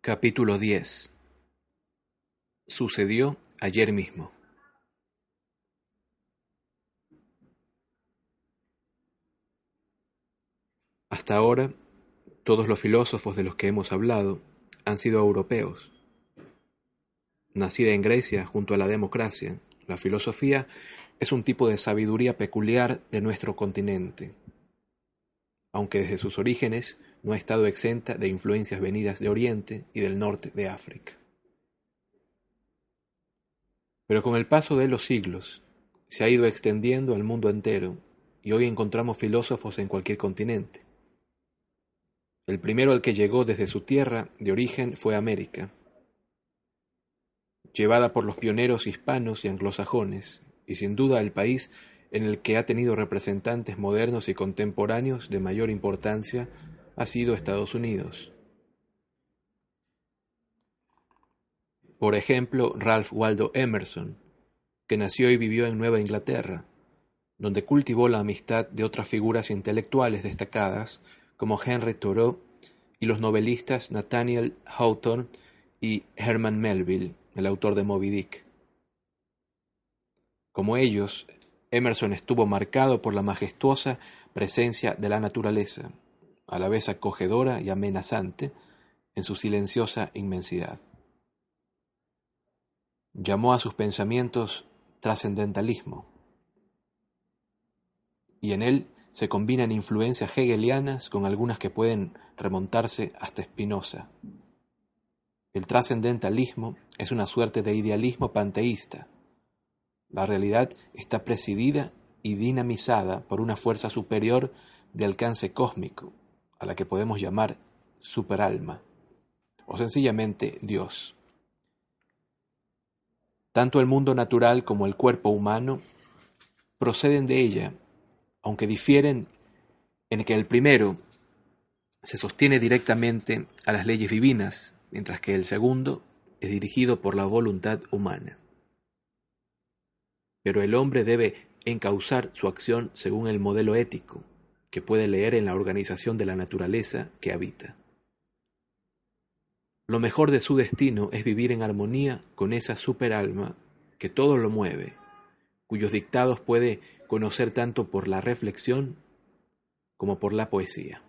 Capítulo 10 Sucedió ayer mismo. Hasta ahora, todos los filósofos de los que hemos hablado han sido europeos. Nacida en Grecia junto a la democracia, la filosofía es un tipo de sabiduría peculiar de nuestro continente, aunque desde sus orígenes no ha estado exenta de influencias venidas de Oriente y del norte de África. Pero con el paso de los siglos se ha ido extendiendo al mundo entero y hoy encontramos filósofos en cualquier continente. El primero al que llegó desde su tierra de origen fue América, llevada por los pioneros hispanos y anglosajones, y sin duda el país en el que ha tenido representantes modernos y contemporáneos de mayor importancia ha sido Estados Unidos. Por ejemplo, Ralph Waldo Emerson, que nació y vivió en Nueva Inglaterra, donde cultivó la amistad de otras figuras intelectuales destacadas como Henry Thoreau y los novelistas Nathaniel Hawthorne y Herman Melville, el autor de Moby Dick. Como ellos, Emerson estuvo marcado por la majestuosa presencia de la naturaleza, a la vez acogedora y amenazante en su silenciosa inmensidad. Llamó a sus pensamientos trascendentalismo, y en él se combinan influencias hegelianas con algunas que pueden remontarse hasta Spinoza. El trascendentalismo es una suerte de idealismo panteísta. La realidad está presidida y dinamizada por una fuerza superior de alcance cósmico, a la que podemos llamar superalma, o sencillamente Dios. Tanto el mundo natural como el cuerpo humano proceden de ella, aunque difieren en que el primero se sostiene directamente a las leyes divinas, mientras que el segundo es dirigido por la voluntad humana. Pero el hombre debe encauzar su acción según el modelo ético, que puede leer en la organización de la naturaleza que habita. Lo mejor de su destino es vivir en armonía con esa superalma que todo lo mueve, cuyos dictados puede conocer tanto por la reflexión como por la poesía.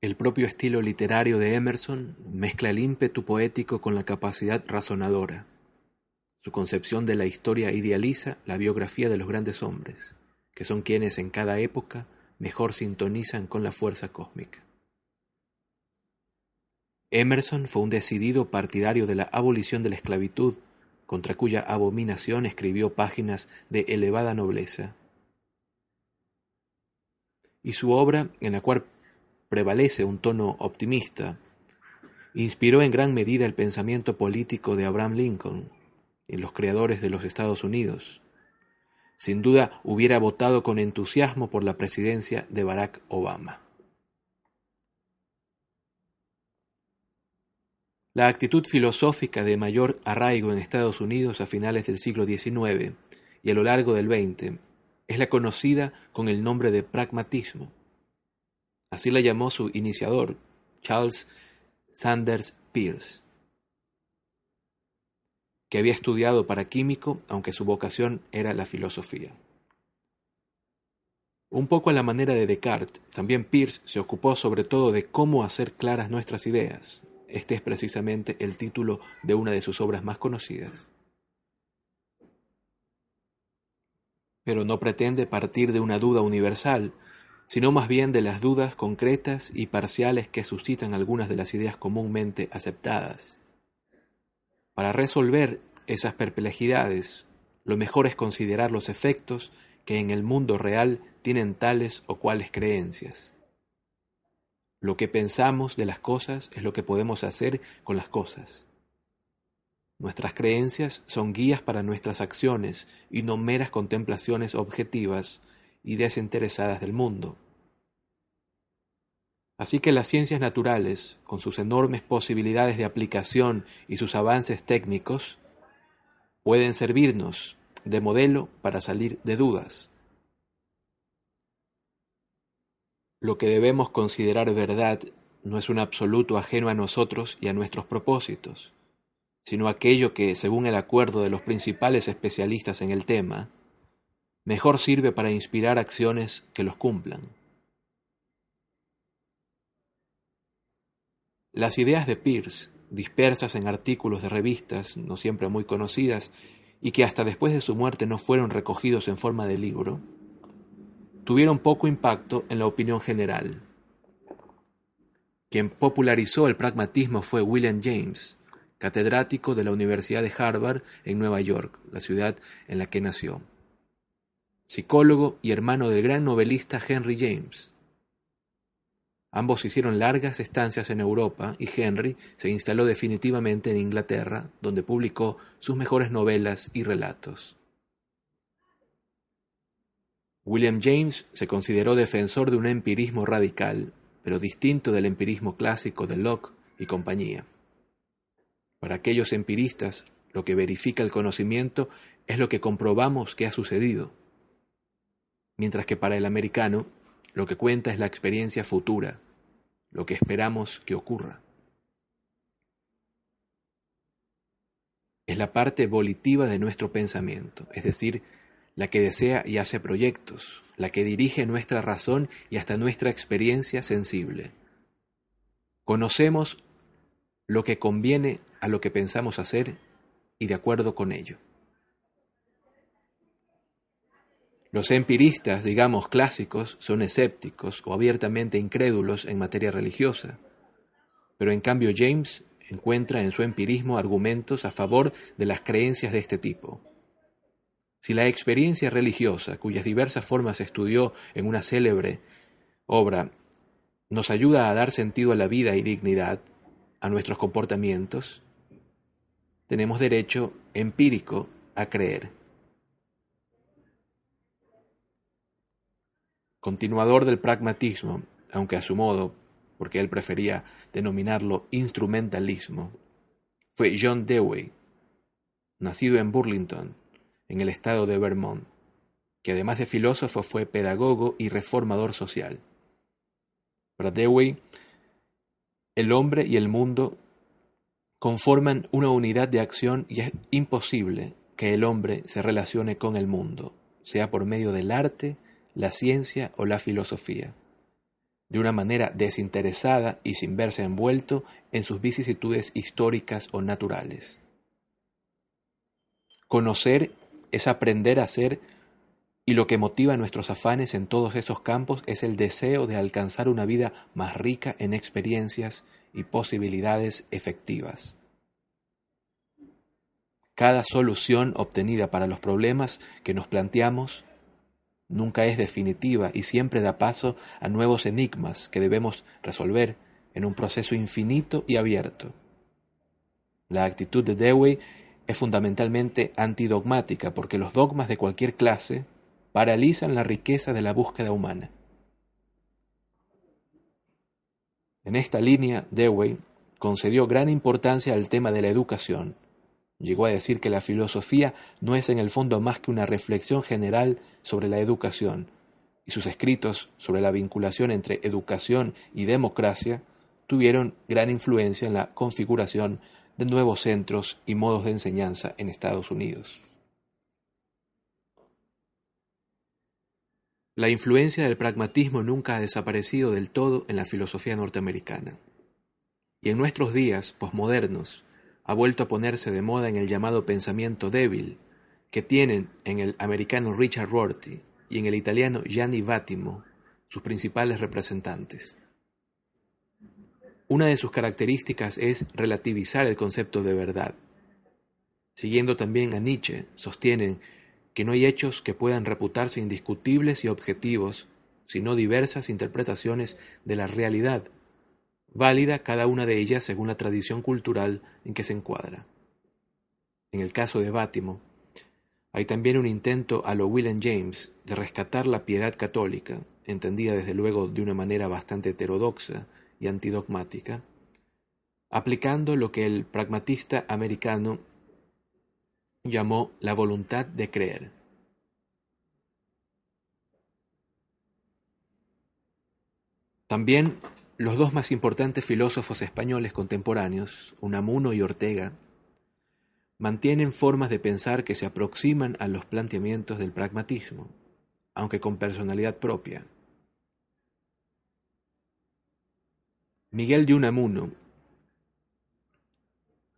El propio estilo literario de Emerson mezcla el ímpetu poético con la capacidad razonadora. Su concepción de la historia idealiza la biografía de los grandes hombres que son quienes en cada época mejor sintonizan con la fuerza cósmica. Emerson fue un decidido partidario de la abolición de la esclavitud, contra cuya abominación escribió páginas de elevada nobleza. Y su obra, en la cual prevalece un tono optimista, inspiró en gran medida el pensamiento político de Abraham Lincoln y los creadores de los Estados Unidos, sin duda hubiera votado con entusiasmo por la presidencia de Barack Obama. La actitud filosófica de mayor arraigo en Estados Unidos a finales del siglo XIX y a lo largo del XX es la conocida con el nombre de pragmatismo. Así la llamó su iniciador, Charles Sanders Peirce que había estudiado para químico, aunque su vocación era la filosofía. Un poco a la manera de Descartes, también Peirce se ocupó sobre todo de cómo hacer claras nuestras ideas. Este es precisamente el título de una de sus obras más conocidas. Pero no pretende partir de una duda universal, sino más bien de las dudas concretas y parciales que suscitan algunas de las ideas comúnmente aceptadas. Para resolver esas perplejidades, lo mejor es considerar los efectos que en el mundo real tienen tales o cuales creencias. Lo que pensamos de las cosas es lo que podemos hacer con las cosas. Nuestras creencias son guías para nuestras acciones y no meras contemplaciones objetivas y desinteresadas del mundo. Así que las ciencias naturales, con sus enormes posibilidades de aplicación y sus avances técnicos, pueden servirnos de modelo para salir de dudas. Lo que debemos considerar verdad no es un absoluto ajeno a nosotros y a nuestros propósitos, sino aquello que, según el acuerdo de los principales especialistas en el tema, mejor sirve para inspirar acciones que los cumplan. Las ideas de Peirce, dispersas en artículos de revistas, no siempre muy conocidas, y que hasta después de su muerte no fueron recogidos en forma de libro, tuvieron poco impacto en la opinión general. Quien popularizó el pragmatismo fue William James, catedrático de la Universidad de Harvard en Nueva York, la ciudad en la que nació. Psicólogo y hermano del gran novelista Henry James. Ambos hicieron largas estancias en Europa y Henry se instaló definitivamente en Inglaterra, donde publicó sus mejores novelas y relatos. William James se consideró defensor de un empirismo radical, pero distinto del empirismo clásico de Locke y compañía. Para aquellos empiristas, lo que verifica el conocimiento es lo que comprobamos que ha sucedido, mientras que para el americano, lo que cuenta es la experiencia futura, lo que esperamos que ocurra. Es la parte volitiva de nuestro pensamiento, es decir, la que desea y hace proyectos, la que dirige nuestra razón y hasta nuestra experiencia sensible. Conocemos lo que conviene a lo que pensamos hacer y de acuerdo con ello. Los empiristas, digamos clásicos, son escépticos o abiertamente incrédulos en materia religiosa, pero en cambio James encuentra en su empirismo argumentos a favor de las creencias de este tipo. Si la experiencia religiosa, cuyas diversas formas estudió en una célebre obra, nos ayuda a dar sentido a la vida y dignidad, a nuestros comportamientos, tenemos derecho empírico a creer. Continuador del pragmatismo, aunque a su modo, porque él prefería denominarlo instrumentalismo, fue John Dewey, nacido en Burlington, en el estado de Vermont, que además de filósofo fue pedagogo y reformador social. Para Dewey, el hombre y el mundo conforman una unidad de acción y es imposible que el hombre se relacione con el mundo, sea por medio del arte, la ciencia o la filosofía, de una manera desinteresada y sin verse envuelto en sus vicisitudes históricas o naturales. Conocer es aprender a ser y lo que motiva nuestros afanes en todos esos campos es el deseo de alcanzar una vida más rica en experiencias y posibilidades efectivas. Cada solución obtenida para los problemas que nos planteamos nunca es definitiva y siempre da paso a nuevos enigmas que debemos resolver en un proceso infinito y abierto. La actitud de Dewey es fundamentalmente antidogmática porque los dogmas de cualquier clase paralizan la riqueza de la búsqueda humana. En esta línea, Dewey concedió gran importancia al tema de la educación. Llegó a decir que la filosofía no es en el fondo más que una reflexión general sobre la educación, y sus escritos sobre la vinculación entre educación y democracia tuvieron gran influencia en la configuración de nuevos centros y modos de enseñanza en Estados Unidos. La influencia del pragmatismo nunca ha desaparecido del todo en la filosofía norteamericana. Y en nuestros días posmodernos ha vuelto a ponerse de moda en el llamado pensamiento débil, que tienen en el americano Richard Rorty y en el italiano Gianni Vattimo sus principales representantes. Una de sus características es relativizar el concepto de verdad. Siguiendo también a Nietzsche, sostienen que no hay hechos que puedan reputarse indiscutibles y objetivos, sino diversas interpretaciones de la realidad, válida cada una de ellas según la tradición cultural en que se encuadra. En el caso de Bátimo, hay también un intento a lo William James de rescatar la piedad católica, entendida desde luego de una manera bastante heterodoxa, y antidogmática, aplicando lo que el pragmatista americano llamó la voluntad de creer. También los dos más importantes filósofos españoles contemporáneos, Unamuno y Ortega, mantienen formas de pensar que se aproximan a los planteamientos del pragmatismo, aunque con personalidad propia. Miguel de Unamuno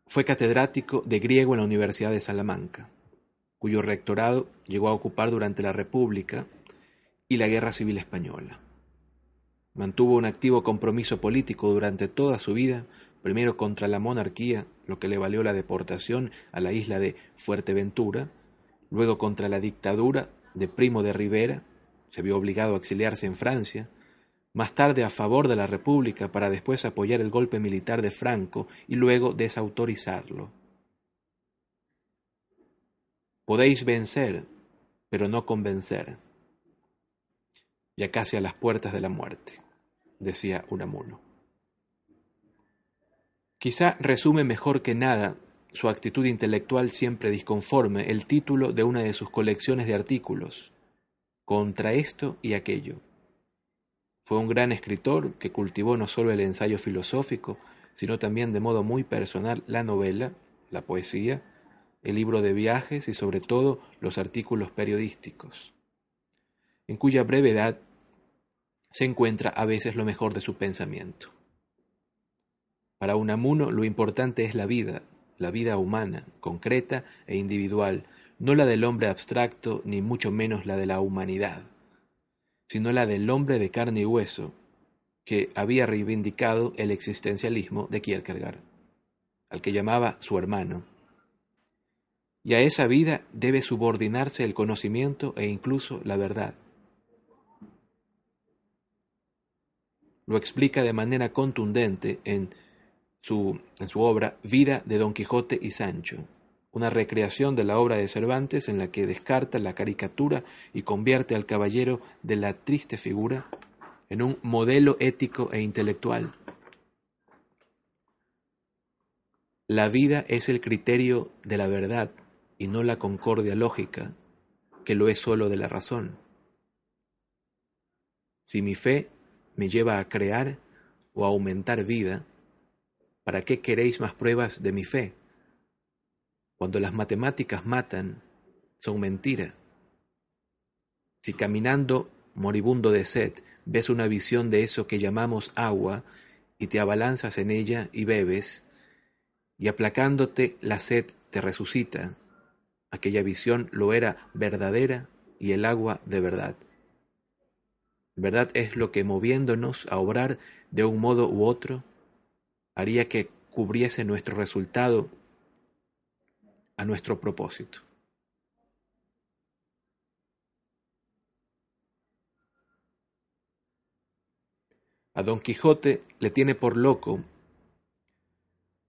fue catedrático de griego en la Universidad de Salamanca, cuyo rectorado llegó a ocupar durante la República y la Guerra Civil Española. Mantuvo un activo compromiso político durante toda su vida, primero contra la monarquía, lo que le valió la deportación a la isla de Fuerteventura, luego contra la dictadura de Primo de Rivera, se vio obligado a exiliarse en Francia, más tarde a favor de la República para después apoyar el golpe militar de Franco y luego desautorizarlo. Podéis vencer, pero no convencer. Ya casi a las puertas de la muerte decía Unamuno. Quizá resume mejor que nada su actitud intelectual siempre disconforme el título de una de sus colecciones de artículos, Contra esto y aquello. Fue un gran escritor que cultivó no solo el ensayo filosófico, sino también de modo muy personal la novela, la poesía, el libro de viajes y sobre todo los artículos periodísticos, en cuya brevedad se encuentra a veces lo mejor de su pensamiento. Para Unamuno lo importante es la vida, la vida humana, concreta e individual, no la del hombre abstracto ni mucho menos la de la humanidad, sino la del hombre de carne y hueso, que había reivindicado el existencialismo de Kierkegaard, al que llamaba su hermano. Y a esa vida debe subordinarse el conocimiento e incluso la verdad. Lo explica de manera contundente en su, en su obra Vida de Don Quijote y Sancho, una recreación de la obra de Cervantes en la que descarta la caricatura y convierte al caballero de la triste figura en un modelo ético e intelectual. La vida es el criterio de la verdad y no la concordia lógica, que lo es sólo de la razón. Si mi fe me lleva a crear o a aumentar vida, ¿para qué queréis más pruebas de mi fe? Cuando las matemáticas matan, son mentira. Si caminando moribundo de sed ves una visión de eso que llamamos agua y te abalanzas en ella y bebes, y aplacándote la sed te resucita, aquella visión lo era verdadera y el agua de verdad. ¿Verdad es lo que moviéndonos a obrar de un modo u otro haría que cubriese nuestro resultado a nuestro propósito? A Don Quijote le tiene por loco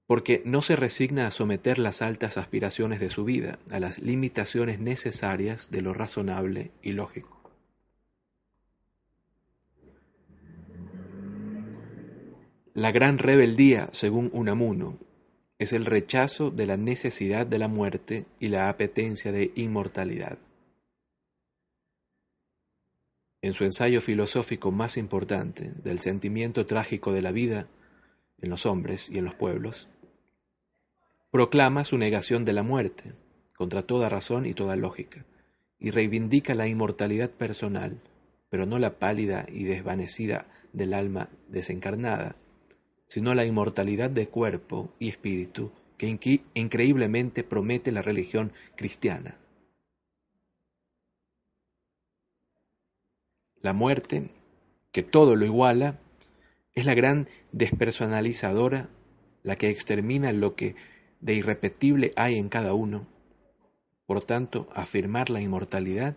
porque no se resigna a someter las altas aspiraciones de su vida a las limitaciones necesarias de lo razonable y lógico. La gran rebeldía, según Unamuno, es el rechazo de la necesidad de la muerte y la apetencia de inmortalidad. En su ensayo filosófico más importante del sentimiento trágico de la vida en los hombres y en los pueblos, proclama su negación de la muerte, contra toda razón y toda lógica, y reivindica la inmortalidad personal, pero no la pálida y desvanecida del alma desencarnada, sino la inmortalidad de cuerpo y espíritu que increíblemente promete la religión cristiana. La muerte, que todo lo iguala, es la gran despersonalizadora, la que extermina lo que de irrepetible hay en cada uno. Por tanto, afirmar la inmortalidad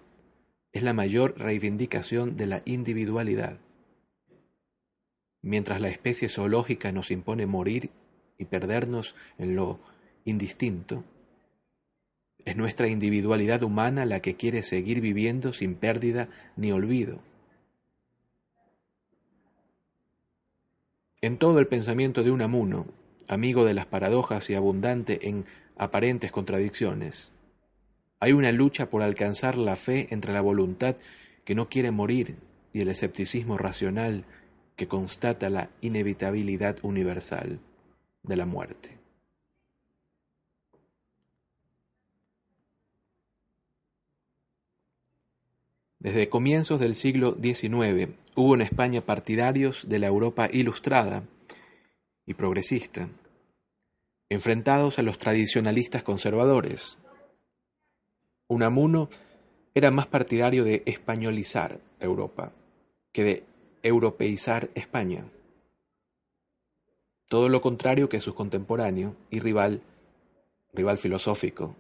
es la mayor reivindicación de la individualidad. Mientras la especie zoológica nos impone morir y perdernos en lo indistinto, es nuestra individualidad humana la que quiere seguir viviendo sin pérdida ni olvido. En todo el pensamiento de Unamuno, amigo de las paradojas y abundante en aparentes contradicciones, hay una lucha por alcanzar la fe entre la voluntad que no quiere morir y el escepticismo racional que constata la inevitabilidad universal de la muerte. Desde comienzos del siglo XIX hubo en España partidarios de la Europa ilustrada y progresista, enfrentados a los tradicionalistas conservadores. Unamuno era más partidario de españolizar Europa que de europeizar España. Todo lo contrario que su contemporáneo y rival, rival filosófico,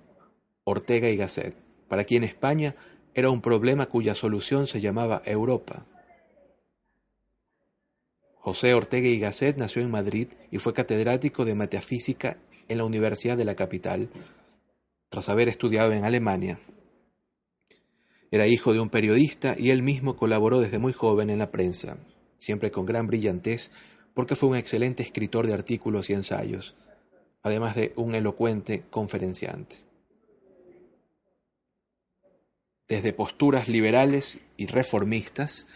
Ortega y Gasset, para quien España era un problema cuya solución se llamaba Europa. José Ortega y Gasset nació en Madrid y fue catedrático de metafísica en la Universidad de la capital, tras haber estudiado en Alemania. Era hijo de un periodista y él mismo colaboró desde muy joven en la prensa, siempre con gran brillantez, porque fue un excelente escritor de artículos y ensayos, además de un elocuente conferenciante. Desde posturas liberales y reformistas,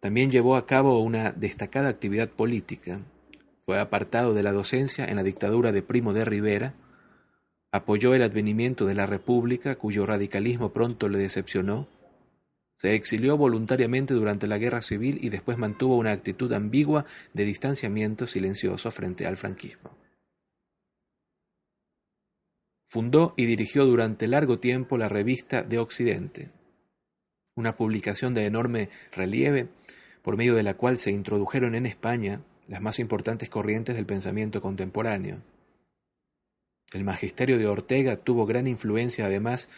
también llevó a cabo una destacada actividad política. Fue apartado de la docencia en la dictadura de Primo de Rivera, apoyó el advenimiento de la República, cuyo radicalismo pronto le decepcionó, se exilió voluntariamente durante la Guerra Civil y después mantuvo una actitud ambigua de distanciamiento silencioso frente al franquismo. Fundó y dirigió durante largo tiempo la revista De Occidente, una publicación de enorme relieve por medio de la cual se introdujeron en España las más importantes corrientes del pensamiento contemporáneo. El magisterio de Ortega tuvo gran influencia además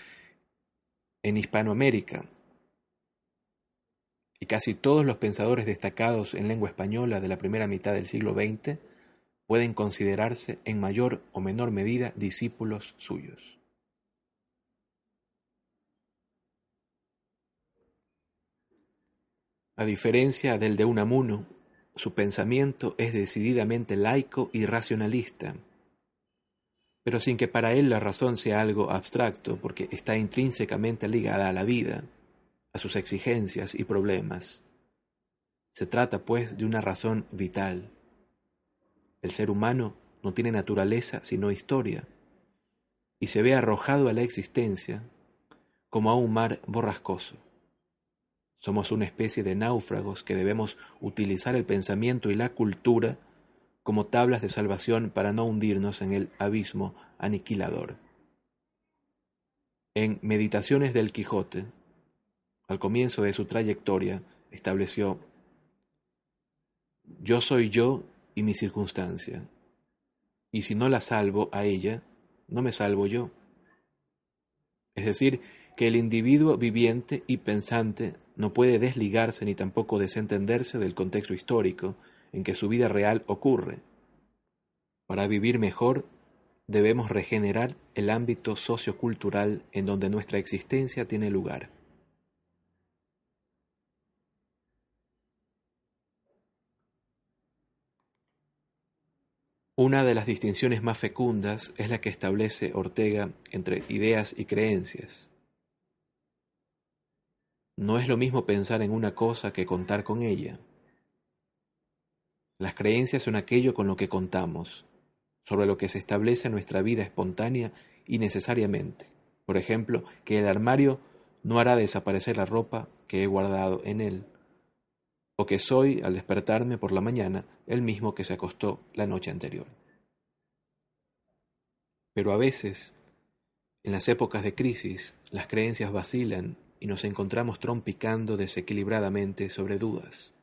en Hispanoamérica, y casi todos los pensadores destacados en lengua española de la primera mitad del siglo XX pueden considerarse en mayor o menor medida discípulos suyos. A diferencia del de Unamuno, su pensamiento es decididamente laico y racionalista, pero sin que para él la razón sea algo abstracto, porque está intrínsecamente ligada a la vida, a sus exigencias y problemas. Se trata, pues, de una razón vital. El ser humano no tiene naturaleza sino historia, y se ve arrojado a la existencia como a un mar borrascoso. Somos una especie de náufragos que debemos utilizar el pensamiento y la cultura como tablas de salvación para no hundirnos en el abismo aniquilador. En Meditaciones del Quijote, al comienzo de su trayectoria, estableció, yo soy yo y mi circunstancia, y si no la salvo a ella, no me salvo yo. Es decir, que el individuo viviente y pensante no puede desligarse ni tampoco desentenderse del contexto histórico en que su vida real ocurre. Para vivir mejor, debemos regenerar el ámbito sociocultural en donde nuestra existencia tiene lugar. Una de las distinciones más fecundas es la que establece Ortega entre ideas y creencias. No es lo mismo pensar en una cosa que contar con ella. Las creencias son aquello con lo que contamos, sobre lo que se establece nuestra vida espontánea y necesariamente. Por ejemplo, que el armario no hará desaparecer la ropa que he guardado en él, o que soy, al despertarme por la mañana, el mismo que se acostó la noche anterior. Pero a veces, en las épocas de crisis, las creencias vacilan y nos encontramos trompicando desequilibradamente sobre dudas.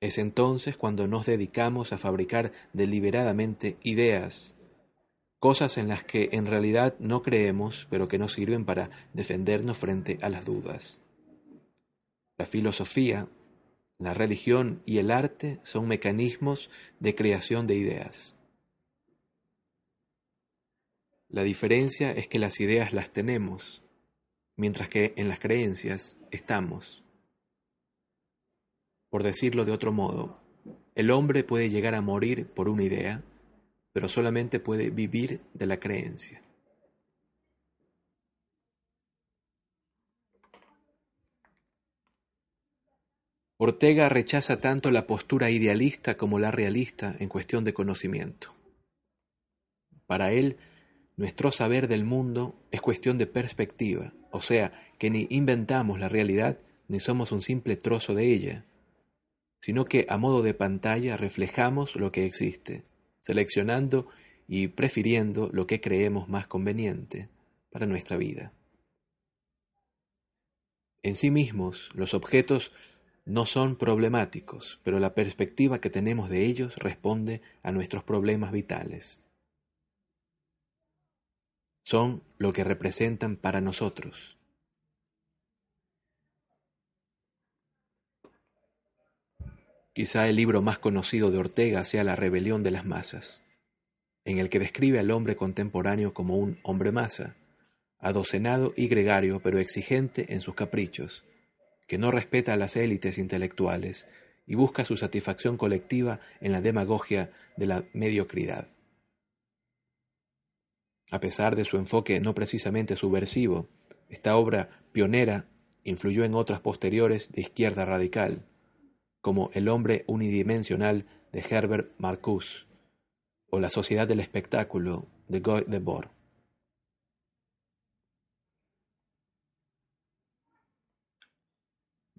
Es entonces cuando nos dedicamos a fabricar deliberadamente ideas, cosas en las que en realidad no creemos, pero que nos sirven para defendernos frente a las dudas. La filosofía, la religión y el arte son mecanismos de creación de ideas. La diferencia es que las ideas las tenemos, mientras que en las creencias estamos. Por decirlo de otro modo, El hombre puede llegar a morir por una idea, pero solamente puede vivir de la creencia. Ortega rechaza tanto la postura idealista como la realista en cuestión de conocimiento. Para él, nuestro saber del mundo es cuestión de perspectiva, o sea, que ni inventamos la realidad ni somos un simple trozo de ella, sino que a modo de pantalla reflejamos lo que existe, seleccionando y prefiriendo lo que creemos más conveniente para nuestra vida. En sí mismos, los objetos no son problemáticos, pero la perspectiva que tenemos de ellos responde a nuestros problemas vitales. Son lo que representan para nosotros. Quizá el libro más conocido de Ortega sea La rebelión de las masas, en el que describe al hombre contemporáneo como un hombre masa, adocenado y gregario pero exigente en sus caprichos, que no respeta a las élites intelectuales y busca su satisfacción colectiva en la demagogia de la mediocridad. A pesar de su enfoque no precisamente subversivo, esta obra pionera influyó en otras posteriores de izquierda radical, como El hombre unidimensional de Herbert Marcuse o La sociedad del espectáculo de Guy Debord.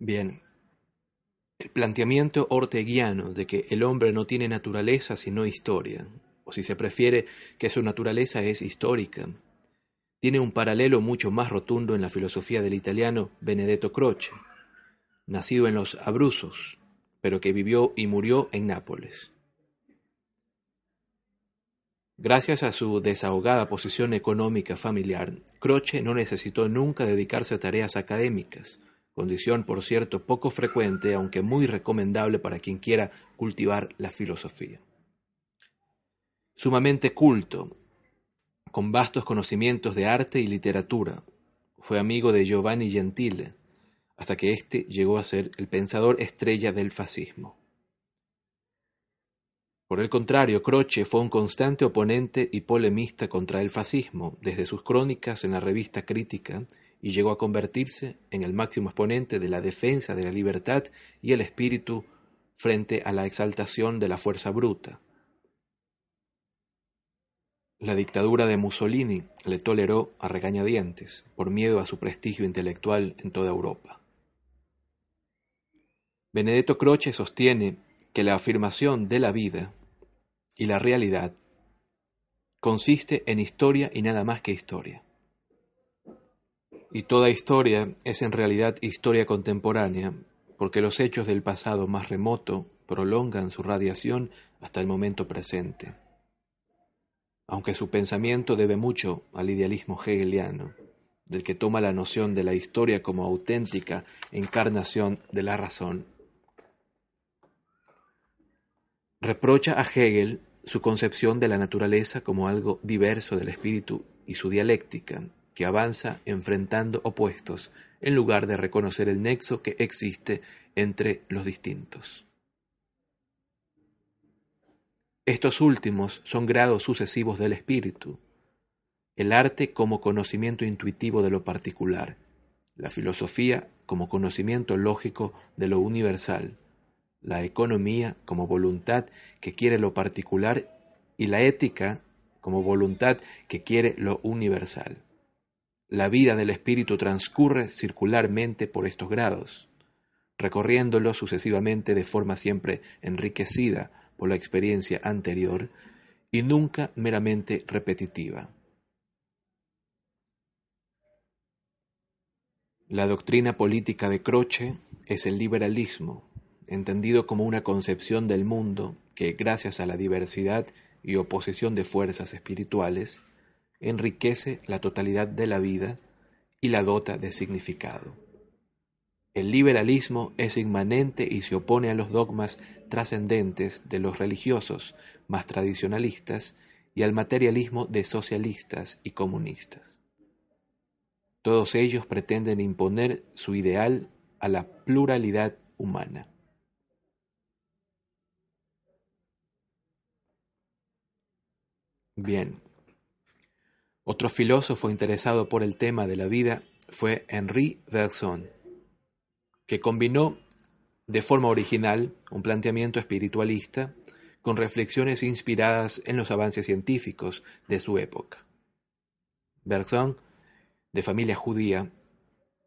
Bien, el planteamiento orteguiano de que el hombre no tiene naturaleza sino historia, o si se prefiere que su naturaleza es histórica, tiene un paralelo mucho más rotundo en la filosofía del italiano Benedetto Croce, nacido en los Abruzos, pero que vivió y murió en Nápoles. Gracias a su desahogada posición económica familiar, Croce no necesitó nunca dedicarse a tareas académicas, condición por cierto poco frecuente, aunque muy recomendable para quien quiera cultivar la filosofía. Sumamente culto, con vastos conocimientos de arte y literatura, fue amigo de Giovanni Gentile, hasta que éste llegó a ser el pensador estrella del fascismo. Por el contrario, Croce fue un constante oponente y polemista contra el fascismo, desde sus crónicas en la revista Crítica y llegó a convertirse en el máximo exponente de la defensa de la libertad y el espíritu frente a la exaltación de la fuerza bruta. La dictadura de Mussolini le toleró a regañadientes por miedo a su prestigio intelectual en toda Europa. Benedetto Croce sostiene que la afirmación de la vida y la realidad consiste en historia y nada más que historia. Y toda historia es en realidad historia contemporánea, porque los hechos del pasado más remoto prolongan su radiación hasta el momento presente. Aunque su pensamiento debe mucho al idealismo hegeliano, del que toma la noción de la historia como auténtica encarnación de la razón. Reprocha a Hegel su concepción de la naturaleza como algo diverso del espíritu y su dialéctica, que avanza enfrentando opuestos en lugar de reconocer el nexo que existe entre los distintos. Estos últimos son grados sucesivos del espíritu, el arte como conocimiento intuitivo de lo particular, la filosofía como conocimiento lógico de lo universal, la economía como voluntad que quiere lo particular y la ética como voluntad que quiere lo universal. La vida del espíritu transcurre circularmente por estos grados, recorriéndolos sucesivamente de forma siempre enriquecida por la experiencia anterior y nunca meramente repetitiva. La doctrina política de Croce es el liberalismo, entendido como una concepción del mundo que, gracias a la diversidad y oposición de fuerzas espirituales, enriquece la totalidad de la vida y la dota de significado. El liberalismo es inmanente y se opone a los dogmas trascendentes de los religiosos más tradicionalistas y al materialismo de socialistas y comunistas. Todos ellos pretenden imponer su ideal a la pluralidad humana. Bien, otro filósofo interesado por el tema de la vida fue Henri Bergson, que combinó de forma original un planteamiento espiritualista con reflexiones inspiradas en los avances científicos de su época. Bergson, de familia judía,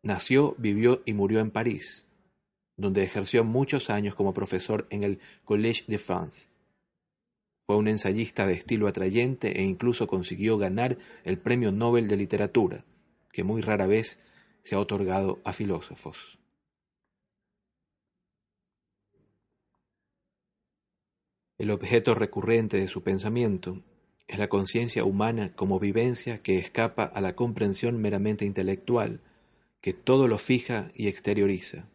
nació, vivió y murió en París, donde ejerció muchos años como profesor en el Collège de France. Fue un ensayista de estilo atrayente e incluso consiguió ganar el Premio Nobel de Literatura, que muy rara vez se ha otorgado a filósofos. El objeto recurrente de su pensamiento es la conciencia humana como vivencia que escapa a la comprensión meramente intelectual, que todo lo fija y exterioriza.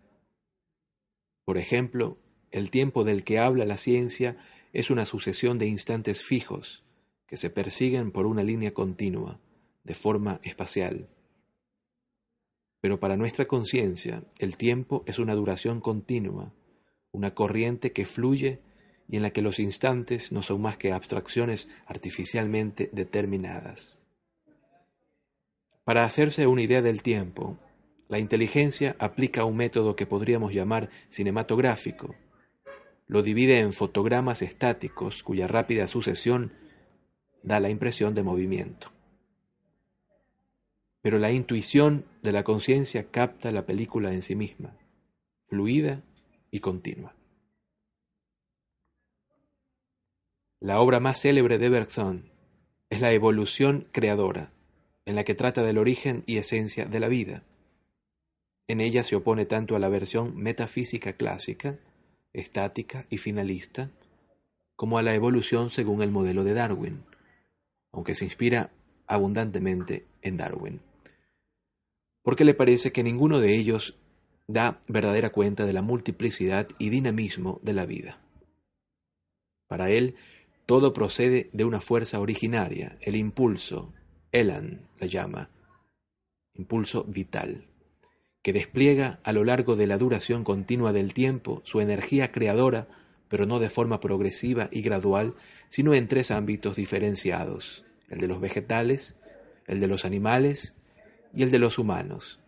Por ejemplo, el tiempo del que habla la ciencia es una sucesión de instantes fijos que se persiguen por una línea continua, de forma espacial. Pero para nuestra conciencia, el tiempo es una duración continua, una corriente que fluye y en la que los instantes no son más que abstracciones artificialmente determinadas. Para hacerse una idea del tiempo, la inteligencia aplica un método que podríamos llamar cinematográfico. Lo divide en fotogramas estáticos cuya rápida sucesión da la impresión de movimiento. Pero la intuición de la conciencia capta la película en sí misma, fluida y continua. La obra más célebre de Bergson es la Evolución Creadora, en la que trata del origen y esencia de la vida. En ella se opone tanto a la versión metafísica clásica, estática y finalista, como a la evolución según el modelo de Darwin, aunque se inspira abundantemente en Darwin. Porque le parece que ninguno de ellos da verdadera cuenta de la multiplicidad y dinamismo de la vida. Para él, todo procede de una fuerza originaria, el impulso, Elan la llama, impulso vital, que despliega a lo largo de la duración continua del tiempo su energía creadora, pero no de forma progresiva y gradual, sino en tres ámbitos diferenciados, el de los vegetales, el de los animales y el de los humanos.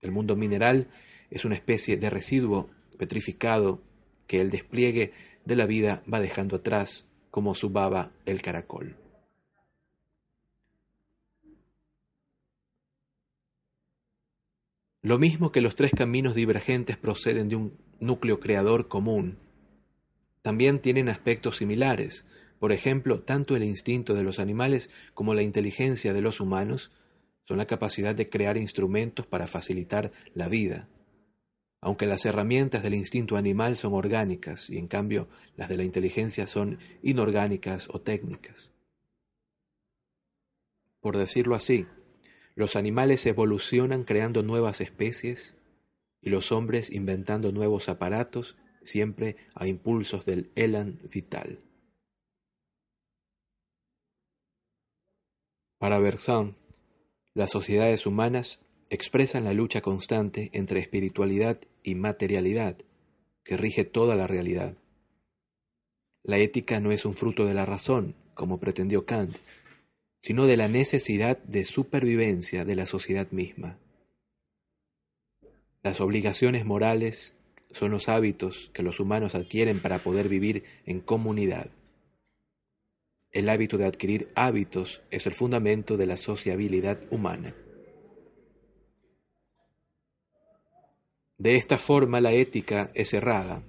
El mundo mineral es una especie de residuo petrificado que el despliegue de la vida va dejando atrás como subaba el caracol. Lo mismo que los tres caminos divergentes proceden de un núcleo creador común, también tienen aspectos similares. Por ejemplo, tanto el instinto de los animales como la inteligencia de los humanos son la capacidad de crear instrumentos para facilitar la vida, aunque las herramientas del instinto animal son orgánicas y en cambio las de la inteligencia son inorgánicas o técnicas. Por decirlo así, los animales evolucionan creando nuevas especies y los hombres inventando nuevos aparatos siempre a impulsos del elan vital. Para Bergson, las sociedades humanas expresan la lucha constante entre espiritualidad y materialidad que rige toda la realidad. La ética no es un fruto de la razón, como pretendió Kant, sino de la necesidad de supervivencia de la sociedad misma. Las obligaciones morales son los hábitos que los humanos adquieren para poder vivir en comunidad. El hábito de adquirir hábitos es el fundamento de la sociabilidad humana. De esta forma la ética es errada,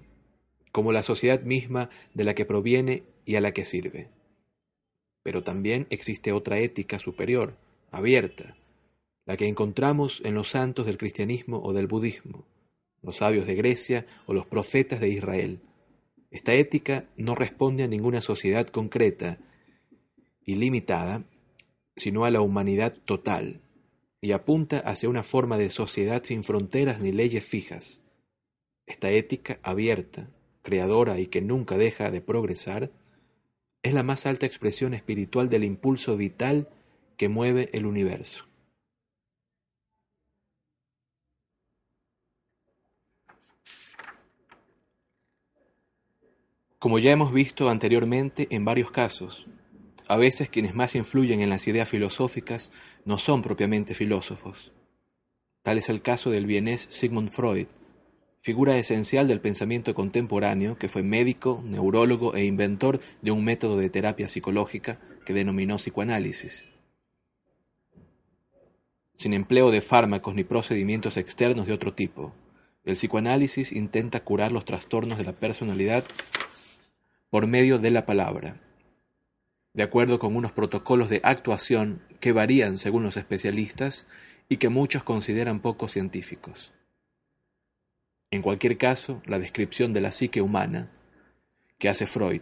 como la sociedad misma de la que proviene y a la que sirve. Pero también existe otra ética superior, abierta, la que encontramos en los santos del cristianismo o del budismo, los sabios de Grecia o los profetas de Israel. Esta ética no responde a ninguna sociedad concreta y limitada, sino a la humanidad total, y apunta hacia una forma de sociedad sin fronteras ni leyes fijas. Esta ética abierta, creadora y que nunca deja de progresar, es la más alta expresión espiritual del impulso vital que mueve el universo. Como ya hemos visto anteriormente en varios casos, a veces quienes más influyen en las ideas filosóficas no son propiamente filósofos. Tal es el caso del vienés Sigmund Freud, figura esencial del pensamiento contemporáneo que fue médico, neurólogo e inventor de un método de terapia psicológica que denominó psicoanálisis. Sin empleo de fármacos ni procedimientos externos de otro tipo, el psicoanálisis intenta curar los trastornos de la personalidad por medio de la palabra, de acuerdo con unos protocolos de actuación que varían según los especialistas y que muchos consideran poco científicos. En cualquier caso, la descripción de la psique humana que hace Freud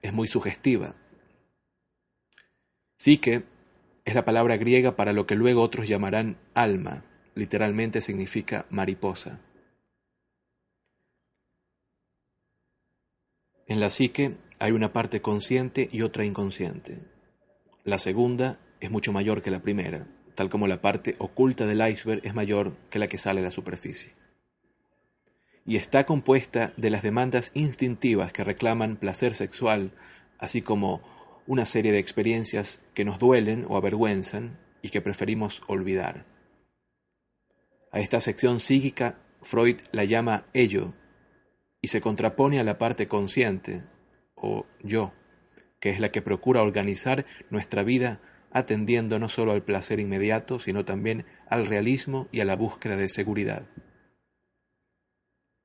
es muy sugestiva. Psique es la palabra griega para lo que luego otros llamarán alma, literalmente significa mariposa. En la psique hay una parte consciente y otra inconsciente. La segunda es mucho mayor que la primera, tal como la parte oculta del iceberg es mayor que la que sale a la superficie. Y está compuesta de las demandas instintivas que reclaman placer sexual, así como una serie de experiencias que nos duelen o avergüenzan y que preferimos olvidar. A esta sección psíquica Freud la llama ello y se contrapone a la parte consciente, o yo, que es la que procura organizar nuestra vida atendiendo no solo al placer inmediato, sino también al realismo y a la búsqueda de seguridad.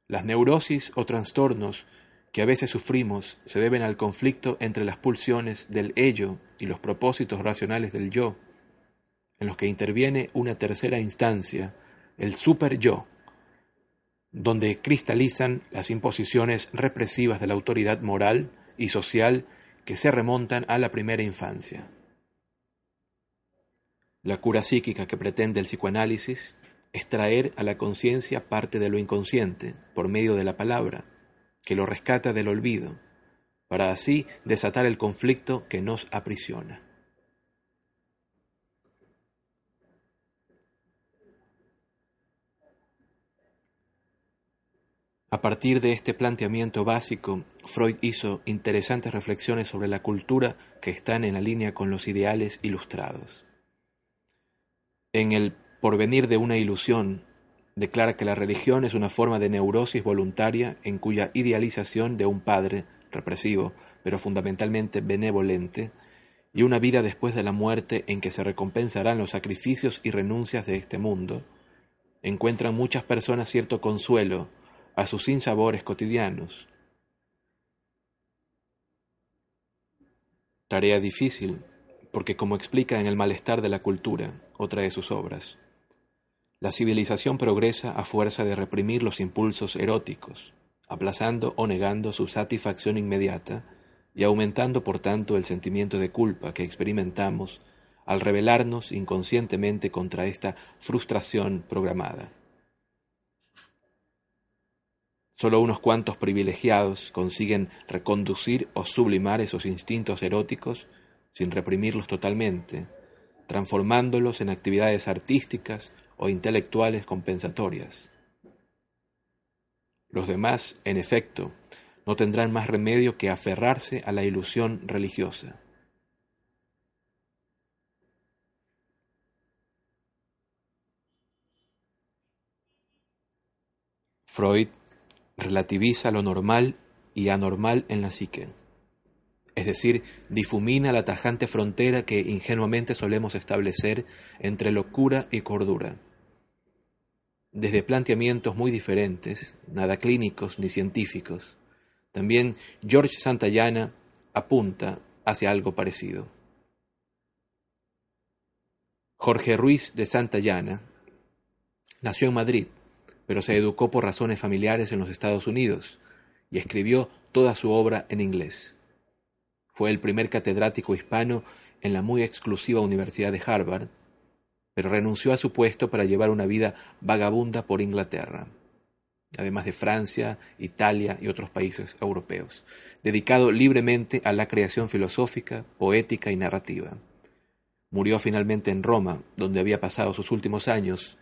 Las neurosis o trastornos que a veces sufrimos se deben al conflicto entre las pulsiones del ello y los propósitos racionales del yo, en los que interviene una tercera instancia, el super yo, donde cristalizan las imposiciones represivas de la autoridad moral y social que se remontan a la primera infancia. La cura psíquica que pretende el psicoanálisis es traer a la conciencia parte de lo inconsciente por medio de la palabra, que lo rescata del olvido, para así desatar el conflicto que nos aprisiona. A partir de este planteamiento básico, Freud hizo interesantes reflexiones sobre la cultura que están en la línea con los ideales ilustrados. En el Porvenir de una ilusión, declara que la religión es una forma de neurosis voluntaria en cuya idealización de un padre represivo, pero fundamentalmente benevolente, y una vida después de la muerte en que se recompensarán los sacrificios y renuncias de este mundo, encuentran muchas personas cierto consuelo a sus sinsabores cotidianos. Tarea difícil, porque como explica en El malestar de la cultura, otra de sus obras, la civilización progresa a fuerza de reprimir los impulsos eróticos, aplazando o negando su satisfacción inmediata y aumentando por tanto el sentimiento de culpa que experimentamos al rebelarnos inconscientemente contra esta frustración programada. Solo unos cuantos privilegiados consiguen reconducir o sublimar esos instintos eróticos sin reprimirlos totalmente, transformándolos en actividades artísticas o intelectuales compensatorias. Los demás, en efecto, no tendrán más remedio que aferrarse a la ilusión religiosa. Freud relativiza lo normal y anormal en la psique, es decir, difumina la tajante frontera que ingenuamente solemos establecer entre locura y cordura. Desde planteamientos muy diferentes, nada clínicos ni científicos, también George Santayana apunta hacia algo parecido. Jorge Ruiz de Santayana nació en Madrid pero se educó por razones familiares en los Estados Unidos y escribió toda su obra en inglés. Fue el primer catedrático hispano en la muy exclusiva Universidad de Harvard, pero renunció a su puesto para llevar una vida vagabunda por Inglaterra, además de Francia, Italia y otros países europeos, dedicado libremente a la creación filosófica, poética y narrativa. Murió finalmente en Roma, donde había pasado sus últimos años,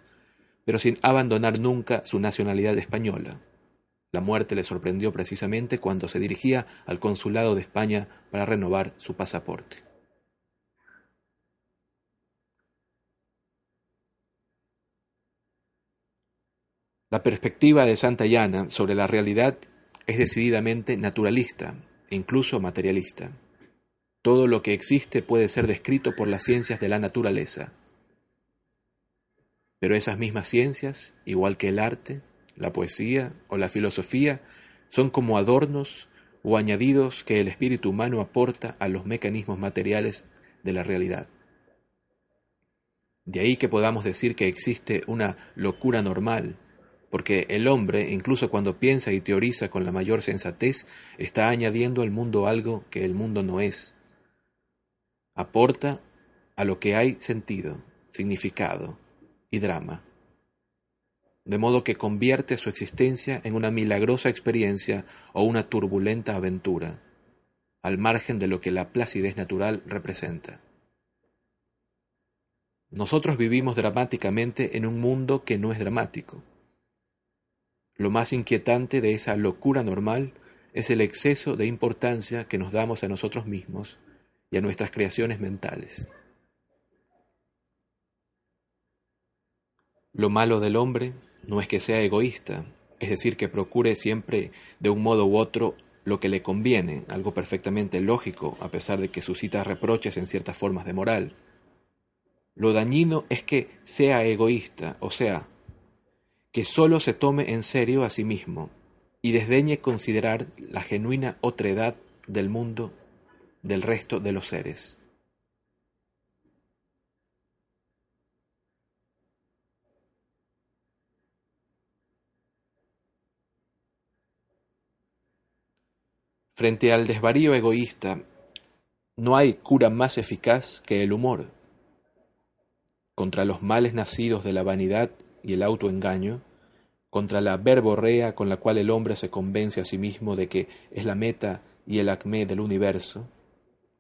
pero sin abandonar nunca su nacionalidad española. La muerte le sorprendió precisamente cuando se dirigía al consulado de España para renovar su pasaporte. La perspectiva de Santayana sobre la realidad es decididamente naturalista, incluso materialista. Todo lo que existe puede ser descrito por las ciencias de la naturaleza. Pero esas mismas ciencias, igual que el arte, la poesía o la filosofía, son como adornos o añadidos que el espíritu humano aporta a los mecanismos materiales de la realidad. De ahí que podamos decir que existe una locura normal, porque el hombre, incluso cuando piensa y teoriza con la mayor sensatez, está añadiendo al mundo algo que el mundo no es. Aporta a lo que hay sentido, significado y drama. De modo que convierte su existencia en una milagrosa experiencia o una turbulenta aventura, al margen de lo que la placidez natural representa. Nosotros vivimos dramáticamente en un mundo que no es dramático lo más inquietante de esa locura normal es el exceso de importancia que nos damos a nosotros mismos y a nuestras creaciones mentales. Lo malo del hombre no es que sea egoísta, es decir, que procure siempre de un modo u otro lo que le conviene, algo perfectamente lógico, a pesar de que suscita reproches en ciertas formas de moral. Lo dañino es que sea egoísta, o sea, que sólo se tome en serio a sí mismo y desdeñe considerar la genuina otredad del mundo del resto de los seres. Frente al desvarío egoísta, no hay cura más eficaz que el humor. Contra los males nacidos de la vanidad y el autoengaño, contra la verborrea con la cual el hombre se convence a sí mismo de que es la meta y el acme del universo,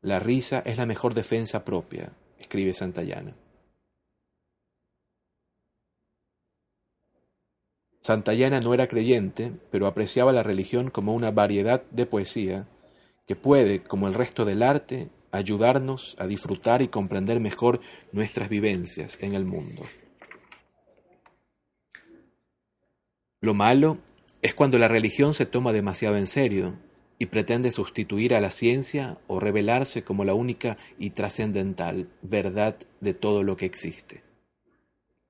la risa es la mejor defensa propia, escribe Santayana. Santayana no era creyente, pero apreciaba la religión como una variedad de poesía que puede, como el resto del arte, ayudarnos a disfrutar y comprender mejor nuestras vivencias en el mundo. Lo malo es cuando la religión se toma demasiado en serio y pretende sustituir a la ciencia o revelarse como la única y trascendental verdad de todo lo que existe.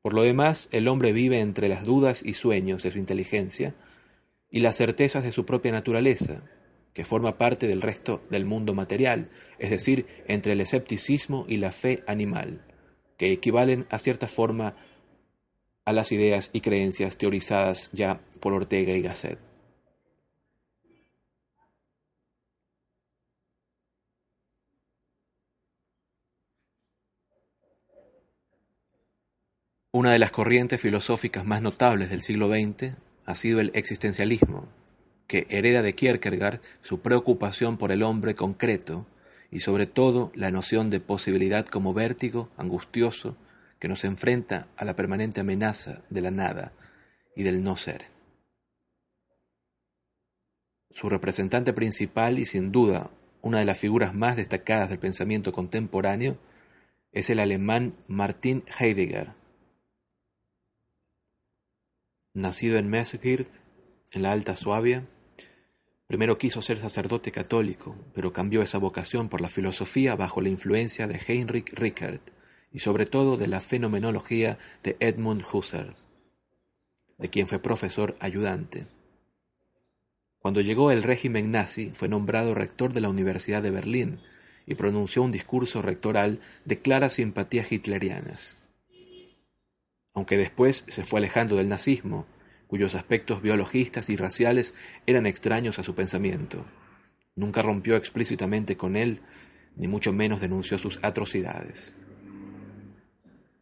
Por lo demás, el hombre vive entre las dudas y sueños de su inteligencia y las certezas de su propia naturaleza, que forma parte del resto del mundo material, es decir, entre el escepticismo y la fe animal, que equivalen a cierta forma a las ideas y creencias teorizadas ya por Ortega y Gasset. Una de las corrientes filosóficas más notables del siglo XX ha sido el existencialismo, que hereda de Kierkegaard su preocupación por el hombre concreto y sobre todo la noción de posibilidad como vértigo angustioso que nos enfrenta a la permanente amenaza de la nada y del no ser. Su representante principal y sin duda una de las figuras más destacadas del pensamiento contemporáneo es el alemán Martin Heidegger. Nacido en Mesgirk, en la Alta Suabia, primero quiso ser sacerdote católico, pero cambió esa vocación por la filosofía bajo la influencia de Heinrich Rickert, y sobre todo de la fenomenología de Edmund Husserl, de quien fue profesor ayudante. Cuando llegó el régimen nazi, fue nombrado rector de la Universidad de Berlín y pronunció un discurso rectoral de claras simpatías hitlerianas. Aunque después se fue alejando del nazismo, cuyos aspectos biologistas y raciales eran extraños a su pensamiento. Nunca rompió explícitamente con él, ni mucho menos denunció sus atrocidades.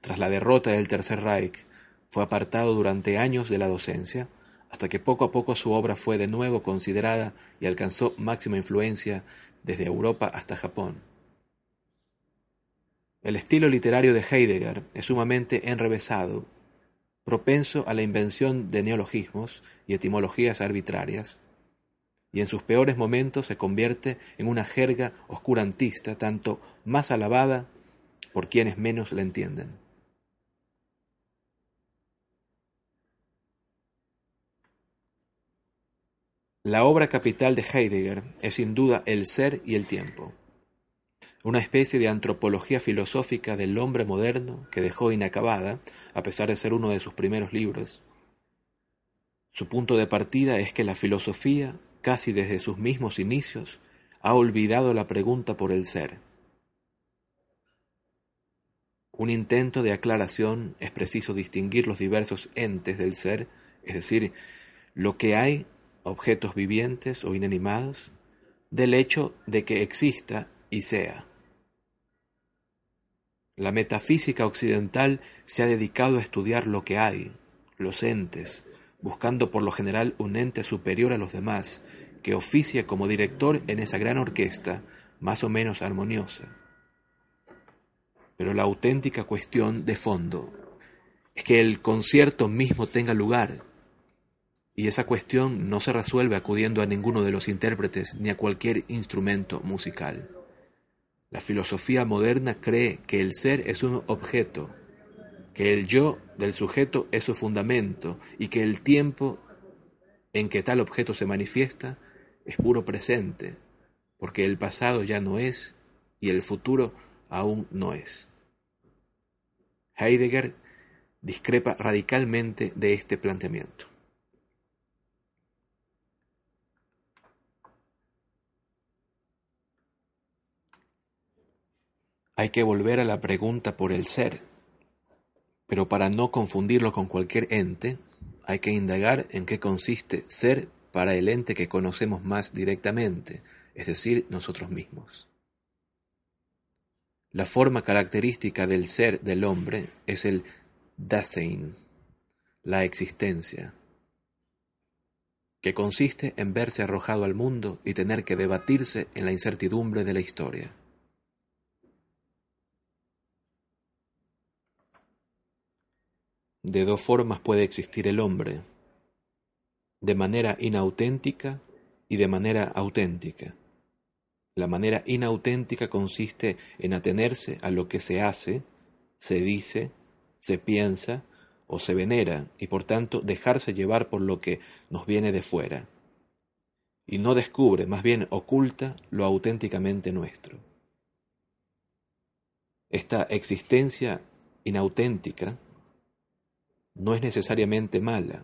Tras la derrota del Tercer Reich, fue apartado durante años de la docencia, hasta que poco a poco su obra fue de nuevo considerada y alcanzó máxima influencia desde Europa hasta Japón. El estilo literario de Heidegger es sumamente enrevesado, propenso a la invención de neologismos y etimologías arbitrarias, y en sus peores momentos se convierte en una jerga oscurantista tanto más alabada por quienes menos la entienden. La obra capital de Heidegger es sin duda El ser y el tiempo, una especie de antropología filosófica del hombre moderno que dejó inacabada, a pesar de ser uno de sus primeros libros. Su punto de partida es que la filosofía, casi desde sus mismos inicios, ha olvidado la pregunta por el ser. Un intento de aclaración es preciso distinguir los diversos entes del ser, es decir, lo que hay objetos vivientes o inanimados, del hecho de que exista y sea. La metafísica occidental se ha dedicado a estudiar lo que hay, los entes, buscando por lo general un ente superior a los demás, que oficia como director en esa gran orquesta, más o menos armoniosa. Pero la auténtica cuestión de fondo es que el concierto mismo tenga lugar, y esa cuestión no se resuelve acudiendo a ninguno de los intérpretes ni a cualquier instrumento musical. La filosofía moderna cree que el ser es un objeto, que el yo del sujeto es su fundamento y que el tiempo en que tal objeto se manifiesta es puro presente, porque el pasado ya no es y el futuro aún no es. Heidegger discrepa radicalmente de este planteamiento. Hay que volver a la pregunta por el ser, pero para no confundirlo con cualquier ente, hay que indagar en qué consiste ser para el ente que conocemos más directamente, es decir, nosotros mismos. La forma característica del ser del hombre es el Dasein, la existencia, que consiste en verse arrojado al mundo y tener que debatirse en la incertidumbre de la historia. De dos formas puede existir el hombre, de manera inauténtica y de manera auténtica. La manera inauténtica consiste en atenerse a lo que se hace, se dice, se piensa o se venera y por tanto dejarse llevar por lo que nos viene de fuera. Y no descubre, más bien oculta lo auténticamente nuestro. Esta existencia inauténtica no es necesariamente mala.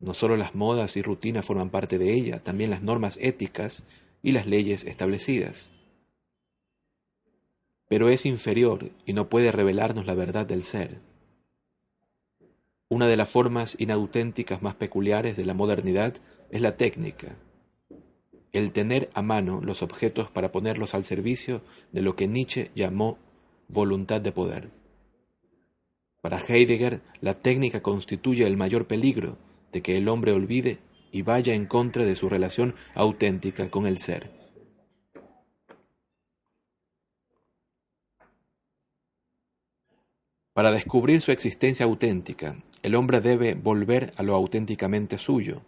No solo las modas y rutinas forman parte de ella, también las normas éticas y las leyes establecidas. Pero es inferior y no puede revelarnos la verdad del ser. Una de las formas inauténticas más peculiares de la modernidad es la técnica, el tener a mano los objetos para ponerlos al servicio de lo que Nietzsche llamó voluntad de poder. Para Heidegger, la técnica constituye el mayor peligro de que el hombre olvide y vaya en contra de su relación auténtica con el ser. Para descubrir su existencia auténtica, el hombre debe volver a lo auténticamente suyo,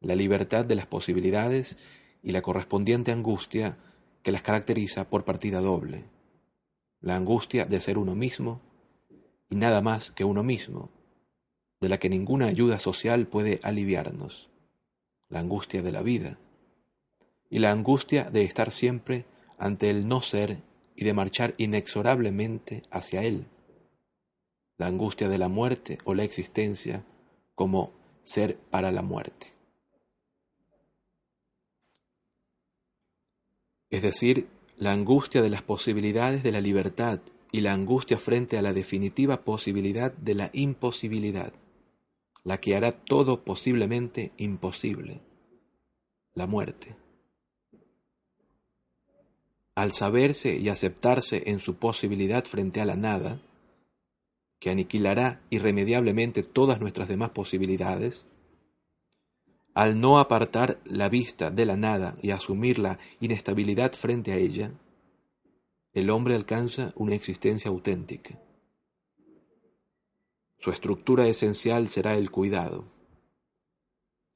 la libertad de las posibilidades y la correspondiente angustia que las caracteriza por partida doble, la angustia de ser uno mismo y nada más que uno mismo, de la que ninguna ayuda social puede aliviarnos, la angustia de la vida, y la angustia de estar siempre ante el no ser y de marchar inexorablemente hacia él, la angustia de la muerte o la existencia como ser para la muerte. Es decir, la angustia de las posibilidades de la libertad y la angustia frente a la definitiva posibilidad de la imposibilidad, la que hará todo posiblemente imposible, la muerte. Al saberse y aceptarse en su posibilidad frente a la nada, que aniquilará irremediablemente todas nuestras demás posibilidades, al no apartar la vista de la nada y asumir la inestabilidad frente a ella, el hombre alcanza una existencia auténtica. Su estructura esencial será el cuidado,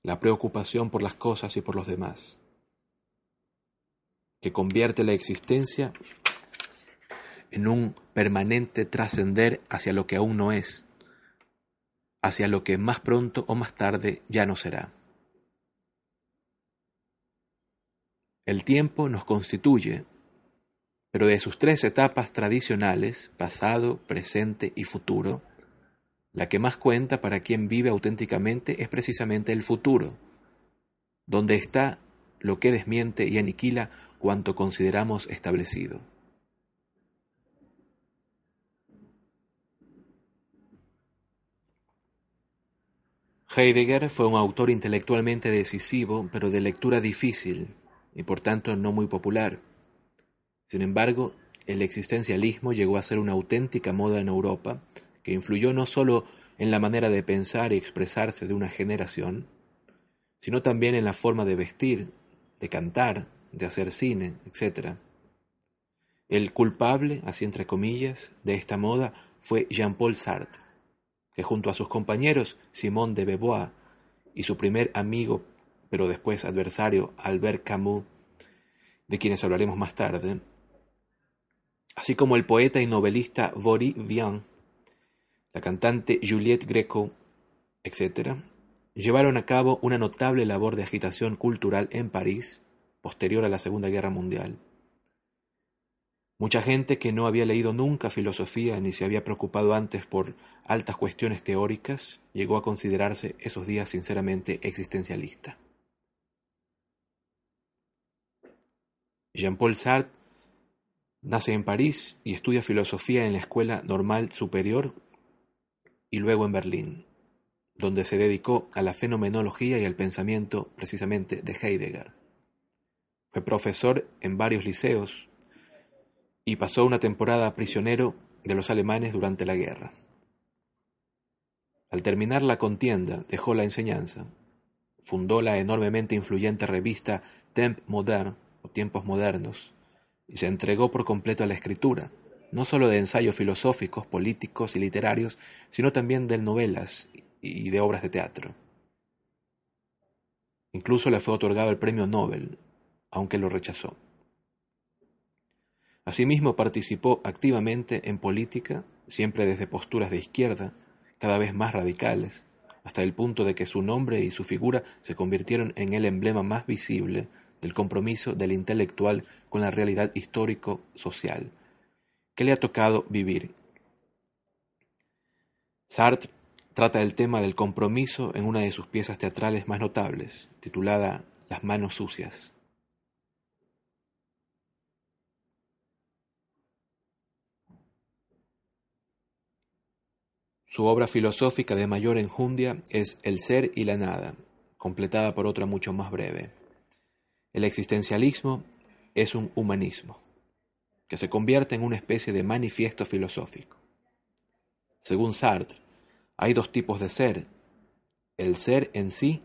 la preocupación por las cosas y por los demás, que convierte la existencia en un permanente trascender hacia lo que aún no es, hacia lo que más pronto o más tarde ya no será. El tiempo nos constituye, pero de sus tres etapas tradicionales, pasado, presente y futuro, la que más cuenta para quien vive auténticamente es precisamente el futuro, donde está lo que desmiente y aniquila cuanto consideramos establecido. Heidegger fue un autor intelectualmente decisivo, pero de lectura difícil y por tanto no muy popular. Sin embargo, el existencialismo llegó a ser una auténtica moda en Europa, que influyó no solo en la manera de pensar y expresarse de una generación, sino también en la forma de vestir, de cantar, de hacer cine, etc. El culpable, así entre comillas, de esta moda fue Jean-Paul Sartre que junto a sus compañeros Simón de Beauvoir y su primer amigo, pero después adversario, Albert Camus, de quienes hablaremos más tarde, así como el poeta y novelista Boris Vian, la cantante Juliette Greco, etc., llevaron a cabo una notable labor de agitación cultural en París, posterior a la Segunda Guerra Mundial. Mucha gente que no había leído nunca filosofía ni se había preocupado antes por altas cuestiones teóricas llegó a considerarse esos días sinceramente existencialista. Jean-Paul Sartre nace en París y estudia filosofía en la Escuela Normal Superior y luego en Berlín, donde se dedicó a la fenomenología y al pensamiento precisamente de Heidegger. Fue profesor en varios liceos, y pasó una temporada prisionero de los alemanes durante la guerra. Al terminar la contienda dejó la enseñanza, fundó la enormemente influyente revista Temp Modern o Tiempos Modernos y se entregó por completo a la escritura, no sólo de ensayos filosóficos, políticos y literarios, sino también de novelas y de obras de teatro. Incluso le fue otorgado el premio Nobel, aunque lo rechazó. Asimismo participó activamente en política, siempre desde posturas de izquierda, cada vez más radicales, hasta el punto de que su nombre y su figura se convirtieron en el emblema más visible del compromiso del intelectual con la realidad histórico-social que le ha tocado vivir. Sartre trata el tema del compromiso en una de sus piezas teatrales más notables, titulada Las manos sucias. Su obra filosófica de mayor enjundia es El ser y la nada, completada por otra mucho más breve. El existencialismo es un humanismo, que se convierte en una especie de manifiesto filosófico. Según Sartre, hay dos tipos de ser, el ser en sí,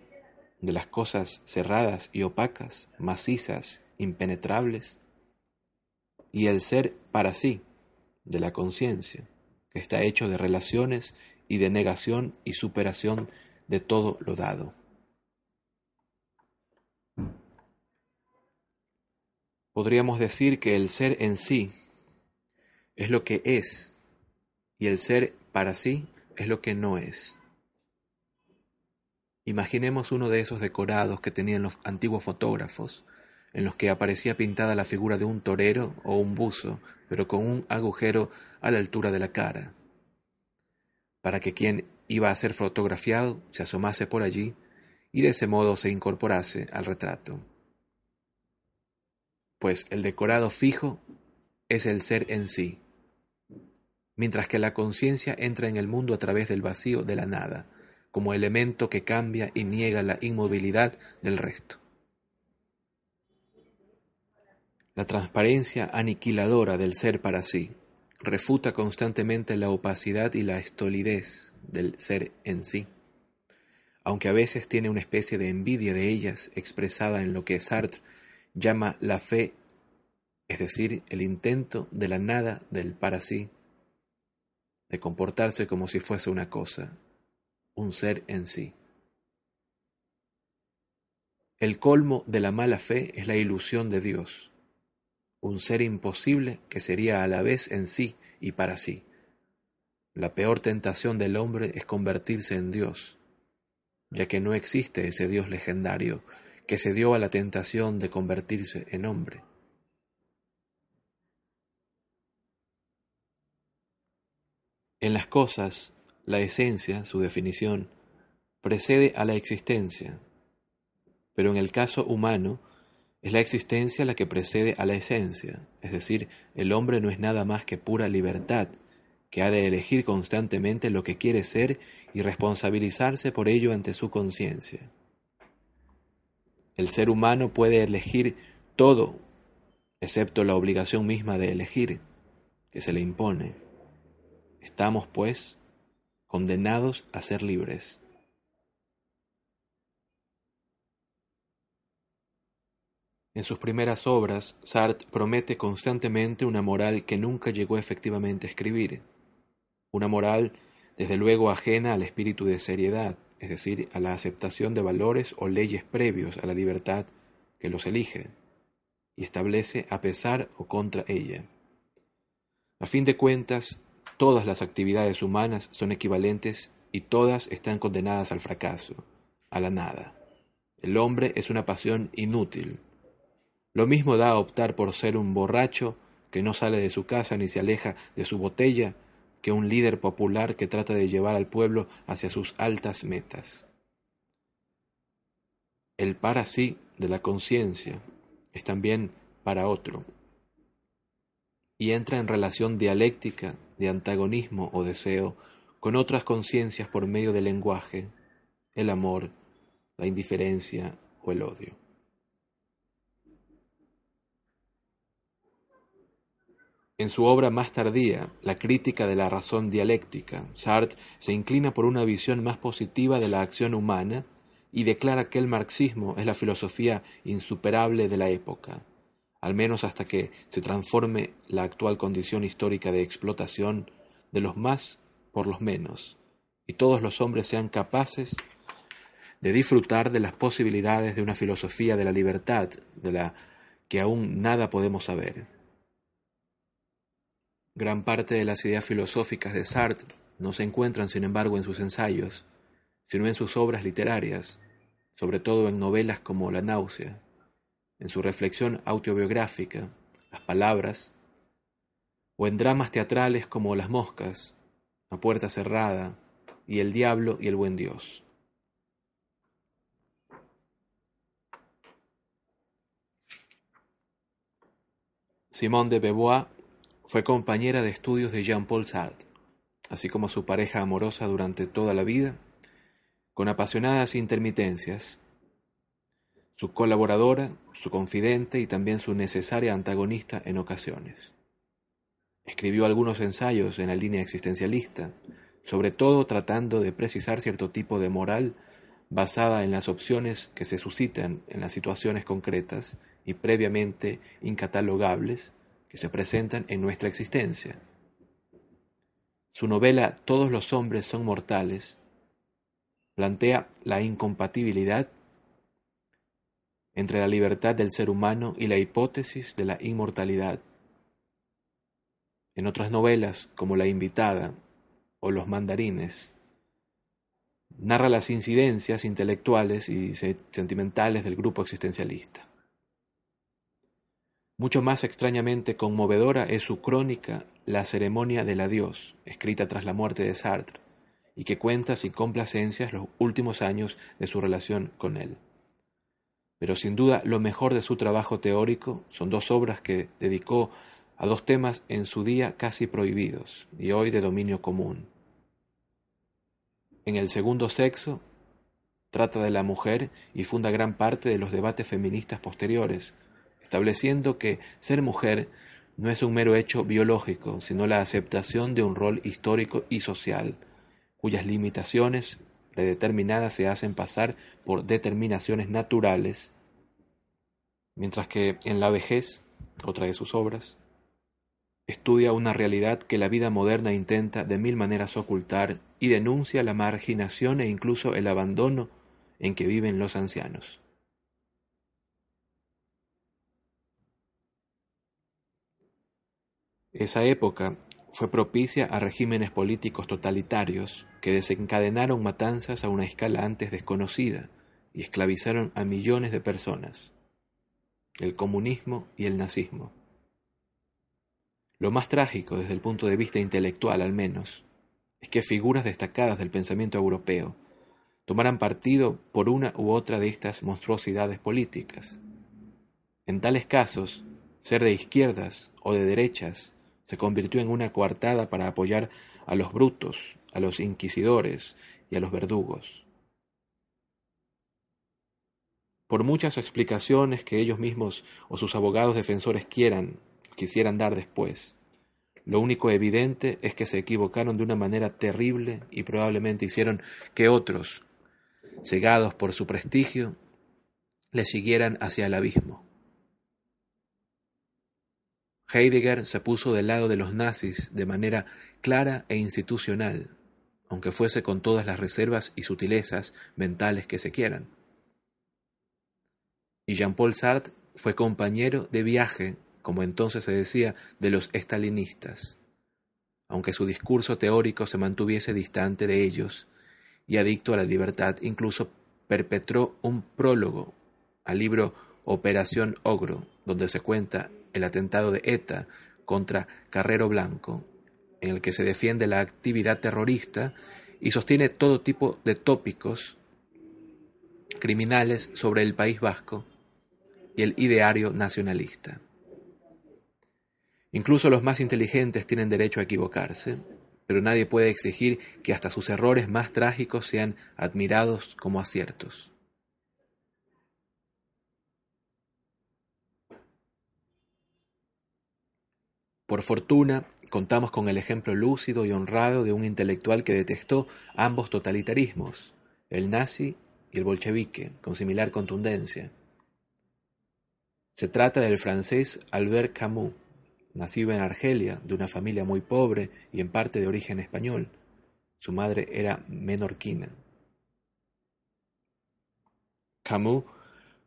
de las cosas cerradas y opacas, macizas, impenetrables, y el ser para sí, de la conciencia, está hecho de relaciones y de negación y superación de todo lo dado. Podríamos decir que el ser en sí es lo que es y el ser para sí es lo que no es. Imaginemos uno de esos decorados que tenían los antiguos fotógrafos, en los que aparecía pintada la figura de un torero o un buzo, pero con un agujero a la altura de la cara, para que quien iba a ser fotografiado se asomase por allí y de ese modo se incorporase al retrato. Pues el decorado fijo es el ser en sí, mientras que la conciencia entra en el mundo a través del vacío de la nada, como elemento que cambia y niega la inmovilidad del resto. La transparencia aniquiladora del ser para sí refuta constantemente la opacidad y la estolidez del ser en sí, aunque a veces tiene una especie de envidia de ellas expresada en lo que Sartre llama la fe, es decir, el intento de la nada del para sí, de comportarse como si fuese una cosa, un ser en sí. El colmo de la mala fe es la ilusión de Dios, un ser imposible que sería a la vez en sí y para sí. La peor tentación del hombre es convertirse en Dios, ya que no existe ese Dios legendario que se dio a la tentación de convertirse en hombre. En las cosas, la esencia, su definición, precede a la existencia, pero en el caso humano, es la existencia la que precede a la esencia, es decir, el hombre no es nada más que pura libertad, que ha de elegir constantemente lo que quiere ser y responsabilizarse por ello ante su conciencia. El ser humano puede elegir todo, excepto la obligación misma de elegir, que se le impone. Estamos, pues, condenados a ser libres. En sus primeras obras, Sartre promete constantemente una moral que nunca llegó efectivamente a escribir, una moral desde luego ajena al espíritu de seriedad, es decir, a la aceptación de valores o leyes previos a la libertad que los elige y establece a pesar o contra ella. A fin de cuentas, todas las actividades humanas son equivalentes y todas están condenadas al fracaso, a la nada. El hombre es una pasión inútil, lo mismo da a optar por ser un borracho que no sale de su casa ni se aleja de su botella que un líder popular que trata de llevar al pueblo hacia sus altas metas. El para sí de la conciencia es también para otro y entra en relación dialéctica de antagonismo o deseo con otras conciencias por medio del lenguaje, el amor, la indiferencia o el odio. En su obra más tardía, La crítica de la razón dialéctica, Sartre se inclina por una visión más positiva de la acción humana y declara que el marxismo es la filosofía insuperable de la época, al menos hasta que se transforme la actual condición histórica de explotación de los más por los menos, y todos los hombres sean capaces de disfrutar de las posibilidades de una filosofía de la libertad, de la que aún nada podemos saber. Gran parte de las ideas filosóficas de Sartre no se encuentran, sin embargo, en sus ensayos, sino en sus obras literarias, sobre todo en novelas como La náusea, en su reflexión autobiográfica, Las palabras, o en dramas teatrales como Las moscas, La puerta cerrada y El diablo y el buen Dios. Simone de Beauvoir fue compañera de estudios de Jean-Paul Sartre, así como su pareja amorosa durante toda la vida, con apasionadas intermitencias, su colaboradora, su confidente y también su necesaria antagonista en ocasiones. Escribió algunos ensayos en la línea existencialista, sobre todo tratando de precisar cierto tipo de moral basada en las opciones que se suscitan en las situaciones concretas y previamente incatalogables que se presentan en nuestra existencia. Su novela Todos los hombres son mortales plantea la incompatibilidad entre la libertad del ser humano y la hipótesis de la inmortalidad. En otras novelas, como La invitada o Los mandarines, narra las incidencias intelectuales y sentimentales del grupo existencialista. Mucho más extrañamente conmovedora es su crónica La ceremonia del adiós, escrita tras la muerte de Sartre, y que cuenta sin complacencias los últimos años de su relación con él. Pero sin duda lo mejor de su trabajo teórico son dos obras que dedicó a dos temas en su día casi prohibidos y hoy de dominio común. En el segundo sexo trata de la mujer y funda gran parte de los debates feministas posteriores, estableciendo que ser mujer no es un mero hecho biológico, sino la aceptación de un rol histórico y social, cuyas limitaciones predeterminadas se hacen pasar por determinaciones naturales, mientras que en la vejez, otra de sus obras, estudia una realidad que la vida moderna intenta de mil maneras ocultar y denuncia la marginación e incluso el abandono en que viven los ancianos. Esa época fue propicia a regímenes políticos totalitarios que desencadenaron matanzas a una escala antes desconocida y esclavizaron a millones de personas, el comunismo y el nazismo. Lo más trágico desde el punto de vista intelectual al menos, es que figuras destacadas del pensamiento europeo tomaran partido por una u otra de estas monstruosidades políticas. En tales casos, ser de izquierdas o de derechas se convirtió en una coartada para apoyar a los brutos, a los inquisidores y a los verdugos. Por muchas explicaciones que ellos mismos o sus abogados defensores quieran, quisieran dar después, lo único evidente es que se equivocaron de una manera terrible y probablemente hicieron que otros, cegados por su prestigio, le siguieran hacia el abismo. Heidegger se puso del lado de los nazis de manera clara e institucional, aunque fuese con todas las reservas y sutilezas mentales que se quieran. Y Jean-Paul Sartre fue compañero de viaje, como entonces se decía, de los estalinistas, aunque su discurso teórico se mantuviese distante de ellos y adicto a la libertad, incluso perpetró un prólogo al libro Operación Ogro, donde se cuenta el atentado de ETA contra Carrero Blanco, en el que se defiende la actividad terrorista y sostiene todo tipo de tópicos criminales sobre el País Vasco y el ideario nacionalista. Incluso los más inteligentes tienen derecho a equivocarse, pero nadie puede exigir que hasta sus errores más trágicos sean admirados como aciertos. Por fortuna, contamos con el ejemplo lúcido y honrado de un intelectual que detestó ambos totalitarismos, el nazi y el bolchevique, con similar contundencia. Se trata del francés Albert Camus, nacido en Argelia, de una familia muy pobre y en parte de origen español. Su madre era menorquina. Camus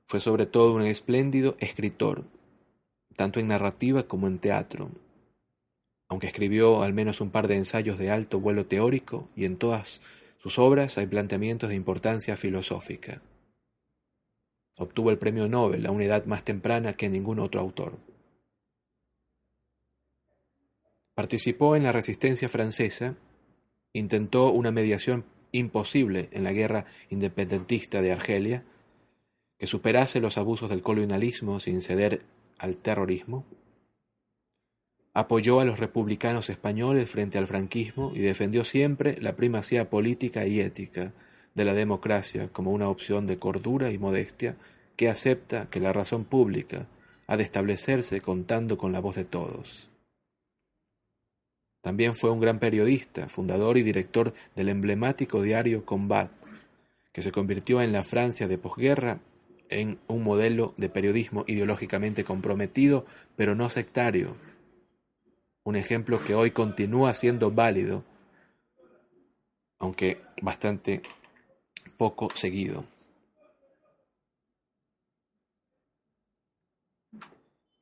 fue sobre todo un espléndido escritor, tanto en narrativa como en teatro, aunque escribió al menos un par de ensayos de alto vuelo teórico y en todas sus obras hay planteamientos de importancia filosófica. Obtuvo el premio Nobel a una edad más temprana que ningún otro autor. Participó en la resistencia francesa, intentó una mediación imposible en la guerra independentista de Argelia, que superase los abusos del colonialismo sin ceder al terrorismo, apoyó a los republicanos españoles frente al franquismo y defendió siempre la primacía política y ética de la democracia como una opción de cordura y modestia que acepta que la razón pública ha de establecerse contando con la voz de todos. También fue un gran periodista, fundador y director del emblemático diario Combat, que se convirtió en la Francia de posguerra en un modelo de periodismo ideológicamente comprometido, pero no sectario, un ejemplo que hoy continúa siendo válido, aunque bastante poco seguido.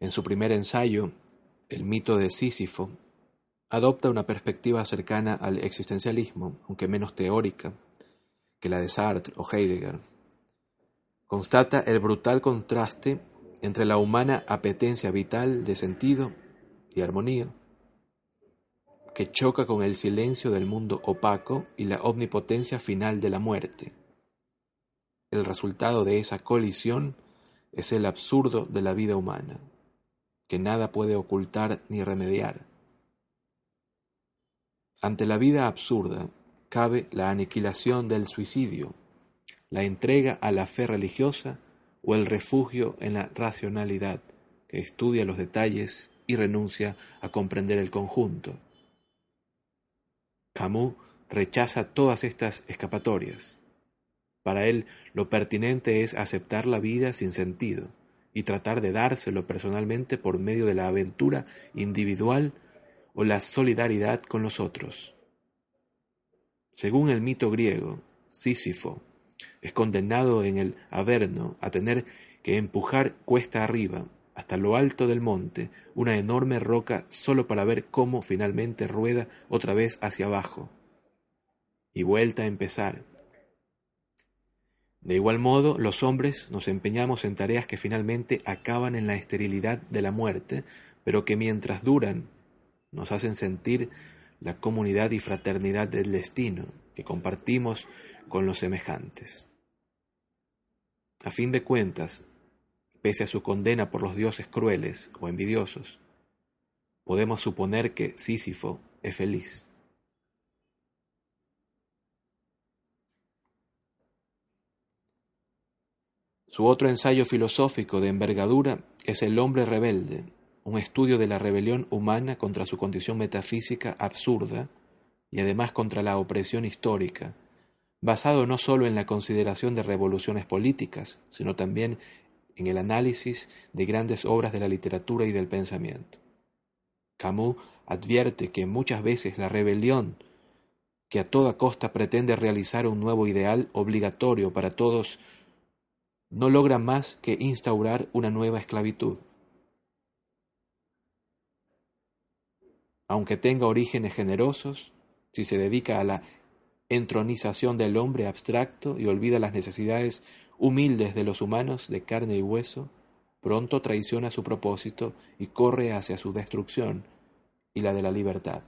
En su primer ensayo, El mito de Sísifo, adopta una perspectiva cercana al existencialismo, aunque menos teórica que la de Sartre o Heidegger. Constata el brutal contraste entre la humana apetencia vital de sentido y armonía que choca con el silencio del mundo opaco y la omnipotencia final de la muerte. El resultado de esa colisión es el absurdo de la vida humana, que nada puede ocultar ni remediar. Ante la vida absurda cabe la aniquilación del suicidio, la entrega a la fe religiosa o el refugio en la racionalidad, que estudia los detalles y renuncia a comprender el conjunto. Camus rechaza todas estas escapatorias. Para él lo pertinente es aceptar la vida sin sentido y tratar de dárselo personalmente por medio de la aventura individual o la solidaridad con los otros. Según el mito griego, Sísifo es condenado en el Averno a tener que empujar cuesta arriba hasta lo alto del monte una enorme roca solo para ver cómo finalmente rueda otra vez hacia abajo. Y vuelta a empezar. De igual modo, los hombres nos empeñamos en tareas que finalmente acaban en la esterilidad de la muerte, pero que mientras duran nos hacen sentir la comunidad y fraternidad del destino que compartimos con los semejantes. A fin de cuentas, pese a su condena por los dioses crueles o envidiosos, podemos suponer que Sísifo es feliz. Su otro ensayo filosófico de envergadura es El hombre rebelde, un estudio de la rebelión humana contra su condición metafísica absurda y además contra la opresión histórica, basado no sólo en la consideración de revoluciones políticas, sino también en el análisis de grandes obras de la literatura y del pensamiento. Camus advierte que muchas veces la rebelión, que a toda costa pretende realizar un nuevo ideal obligatorio para todos no logra más que instaurar una nueva esclavitud. Aunque tenga orígenes generosos, si se dedica a la entronización del hombre abstracto y olvida las necesidades humildes de los humanos de carne y hueso, pronto traiciona su propósito y corre hacia su destrucción y la de la libertad.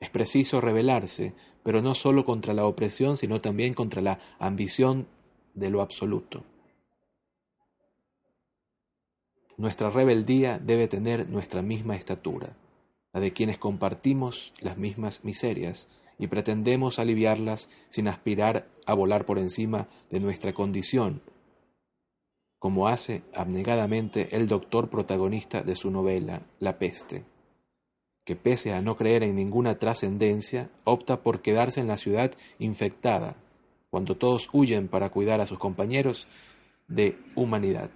Es preciso rebelarse, pero no sólo contra la opresión, sino también contra la ambición de lo absoluto. Nuestra rebeldía debe tener nuestra misma estatura, la de quienes compartimos las mismas miserias y pretendemos aliviarlas sin aspirar a volar por encima de nuestra condición, como hace abnegadamente el doctor protagonista de su novela La peste, que pese a no creer en ninguna trascendencia, opta por quedarse en la ciudad infectada cuando todos huyen para cuidar a sus compañeros de humanidad.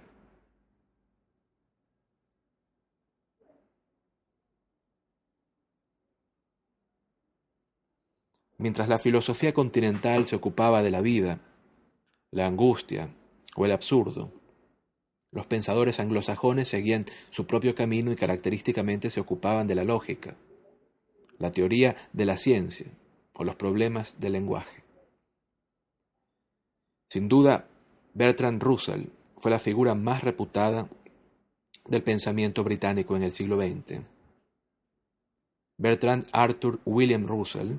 Mientras la filosofía continental se ocupaba de la vida, la angustia o el absurdo, los pensadores anglosajones seguían su propio camino y característicamente se ocupaban de la lógica, la teoría de la ciencia o los problemas del lenguaje. Sin duda, Bertrand Russell fue la figura más reputada del pensamiento británico en el siglo XX. Bertrand Arthur William Russell,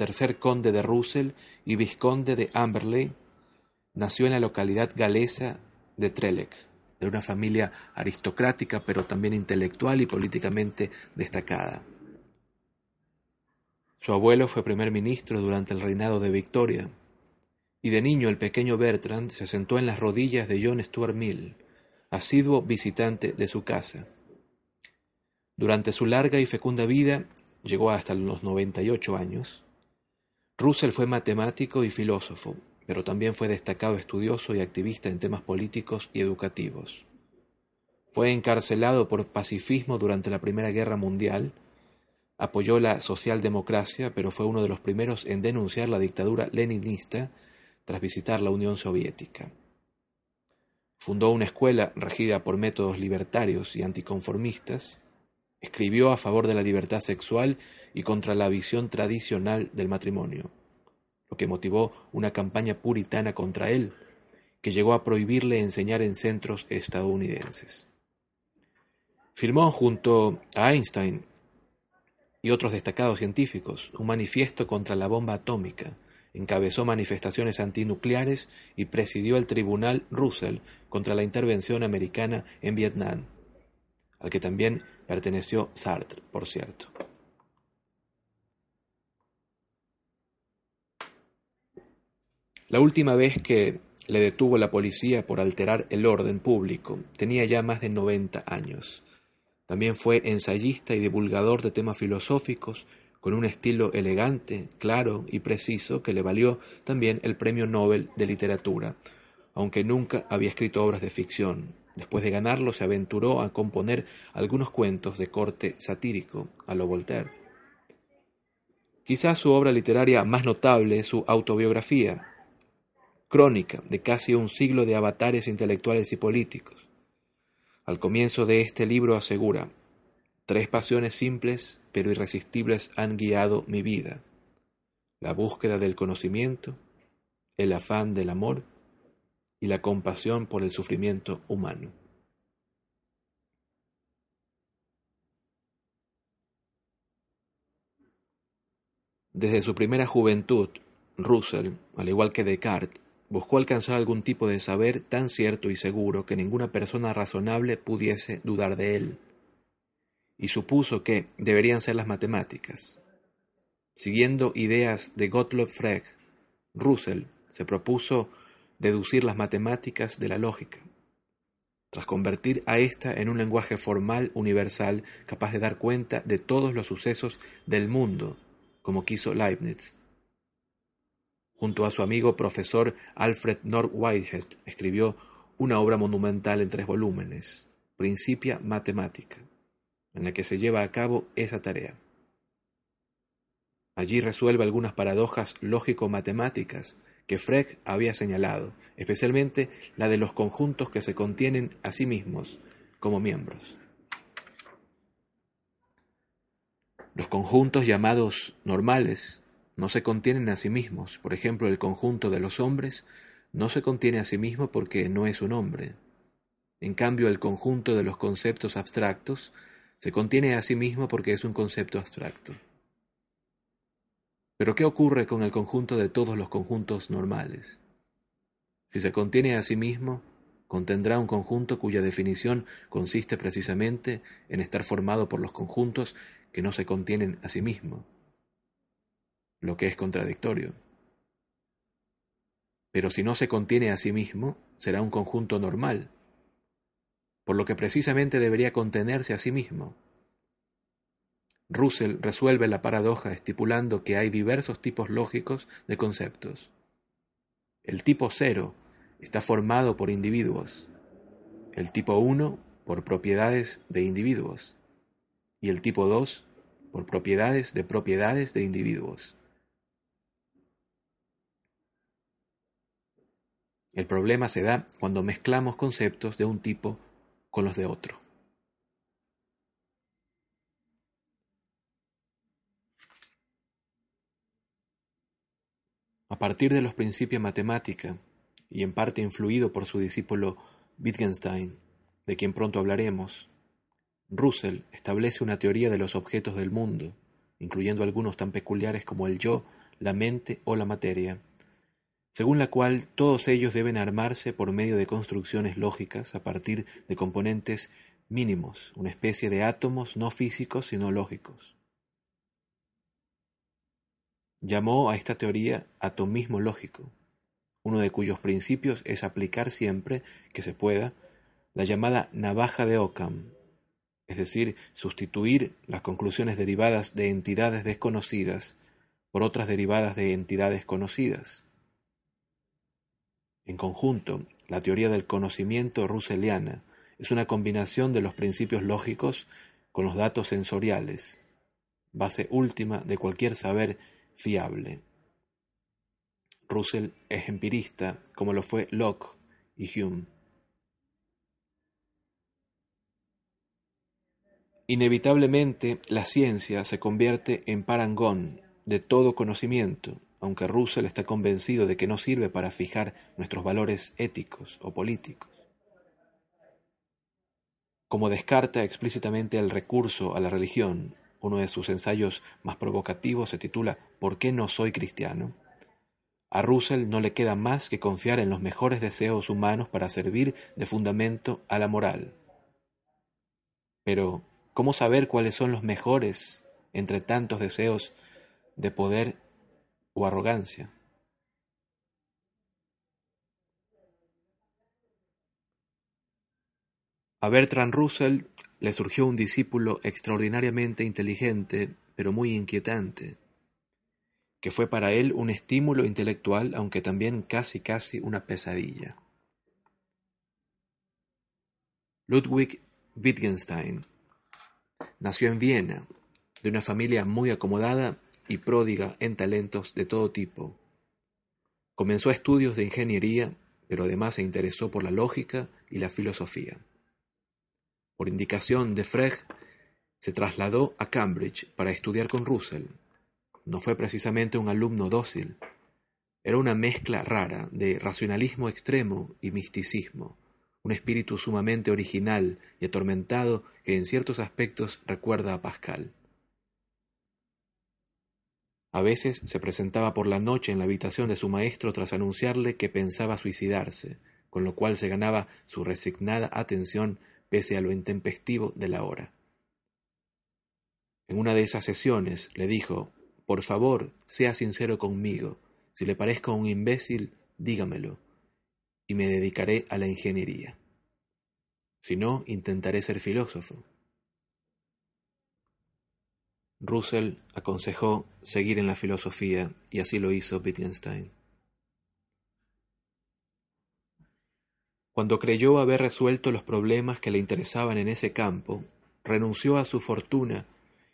tercer conde de Russell y vizconde de Amberley, nació en la localidad galesa de Trelec, de una familia aristocrática pero también intelectual y políticamente destacada. Su abuelo fue primer ministro durante el reinado de Victoria y de niño el pequeño Bertrand se sentó en las rodillas de John Stuart Mill, asiduo visitante de su casa. Durante su larga y fecunda vida, llegó hasta los 98 años, Russell fue matemático y filósofo, pero también fue destacado estudioso y activista en temas políticos y educativos. Fue encarcelado por pacifismo durante la Primera Guerra Mundial, apoyó la socialdemocracia, pero fue uno de los primeros en denunciar la dictadura leninista tras visitar la Unión Soviética. Fundó una escuela regida por métodos libertarios y anticonformistas, escribió a favor de la libertad sexual y contra la visión tradicional del matrimonio, lo que motivó una campaña puritana contra él, que llegó a prohibirle enseñar en centros estadounidenses. Firmó junto a Einstein y otros destacados científicos un manifiesto contra la bomba atómica, encabezó manifestaciones antinucleares y presidió el Tribunal Russell contra la intervención americana en Vietnam, al que también perteneció Sartre, por cierto. La última vez que le detuvo la policía por alterar el orden público tenía ya más de 90 años. También fue ensayista y divulgador de temas filosóficos, con un estilo elegante, claro y preciso que le valió también el Premio Nobel de Literatura, aunque nunca había escrito obras de ficción. Después de ganarlo se aventuró a componer algunos cuentos de corte satírico a lo Voltaire. Quizás su obra literaria más notable es su autobiografía, crónica de casi un siglo de avatares intelectuales y políticos. Al comienzo de este libro asegura, Tres pasiones simples pero irresistibles han guiado mi vida. La búsqueda del conocimiento, el afán del amor y la compasión por el sufrimiento humano. Desde su primera juventud, Russell, al igual que Descartes, buscó alcanzar algún tipo de saber tan cierto y seguro que ninguna persona razonable pudiese dudar de él, y supuso que deberían ser las matemáticas. Siguiendo ideas de Gottlob Frege, Russell se propuso deducir las matemáticas de la lógica, tras convertir a ésta en un lenguaje formal universal capaz de dar cuenta de todos los sucesos del mundo, como quiso Leibniz. Junto a su amigo profesor Alfred North Whitehead escribió una obra monumental en tres volúmenes, Principia Matemática, en la que se lleva a cabo esa tarea. Allí resuelve algunas paradojas lógico-matemáticas que Frege había señalado, especialmente la de los conjuntos que se contienen a sí mismos como miembros. Los conjuntos llamados normales no se contienen a sí mismos. Por ejemplo, el conjunto de los hombres no se contiene a sí mismo porque no es un hombre. En cambio, el conjunto de los conceptos abstractos se contiene a sí mismo porque es un concepto abstracto. Pero ¿qué ocurre con el conjunto de todos los conjuntos normales? Si se contiene a sí mismo, contendrá un conjunto cuya definición consiste precisamente en estar formado por los conjuntos que no se contienen a sí mismo lo que es contradictorio. Pero si no se contiene a sí mismo, será un conjunto normal, por lo que precisamente debería contenerse a sí mismo. Russell resuelve la paradoja estipulando que hay diversos tipos lógicos de conceptos. El tipo cero está formado por individuos, el tipo 1 por propiedades de individuos y el tipo 2 por propiedades de propiedades de individuos. El problema se da cuando mezclamos conceptos de un tipo con los de otro. A partir de los principios matemática, y en parte influido por su discípulo Wittgenstein, de quien pronto hablaremos, Russell establece una teoría de los objetos del mundo, incluyendo algunos tan peculiares como el yo, la mente o la materia, según la cual todos ellos deben armarse por medio de construcciones lógicas a partir de componentes mínimos, una especie de átomos no físicos sino lógicos. Llamó a esta teoría atomismo lógico, uno de cuyos principios es aplicar siempre que se pueda la llamada navaja de Occam, es decir, sustituir las conclusiones derivadas de entidades desconocidas por otras derivadas de entidades conocidas. En conjunto, la teoría del conocimiento russelliana es una combinación de los principios lógicos con los datos sensoriales, base última de cualquier saber fiable. Russell es empirista, como lo fue Locke y Hume. Inevitablemente, la ciencia se convierte en parangón de todo conocimiento, aunque Russell está convencido de que no sirve para fijar nuestros valores éticos o políticos. Como descarta explícitamente el recurso a la religión, uno de sus ensayos más provocativos se titula ¿Por qué no soy cristiano? A Russell no le queda más que confiar en los mejores deseos humanos para servir de fundamento a la moral. Pero, ¿cómo saber cuáles son los mejores entre tantos deseos de poder arrogancia. A Bertrand Russell le surgió un discípulo extraordinariamente inteligente, pero muy inquietante, que fue para él un estímulo intelectual, aunque también casi casi una pesadilla. Ludwig Wittgenstein nació en Viena, de una familia muy acomodada y pródiga en talentos de todo tipo. Comenzó estudios de ingeniería, pero además se interesó por la lógica y la filosofía. Por indicación de Frege, se trasladó a Cambridge para estudiar con Russell. No fue precisamente un alumno dócil, Era una mezcla rara de racionalismo extremo y misticismo, un espíritu sumamente original y atormentado que en ciertos aspectos recuerda a Pascal. A veces se presentaba por la noche en la habitación de su maestro tras anunciarle que pensaba suicidarse, con lo cual se ganaba su resignada atención pese a lo intempestivo de la hora. En una de esas sesiones le dijo Por favor, sea sincero conmigo. Si le parezco un imbécil, dígamelo, y me dedicaré a la ingeniería. Si no, intentaré ser filósofo. Russell aconsejó seguir en la filosofía y así lo hizo Wittgenstein. Cuando creyó haber resuelto los problemas que le interesaban en ese campo, renunció a su fortuna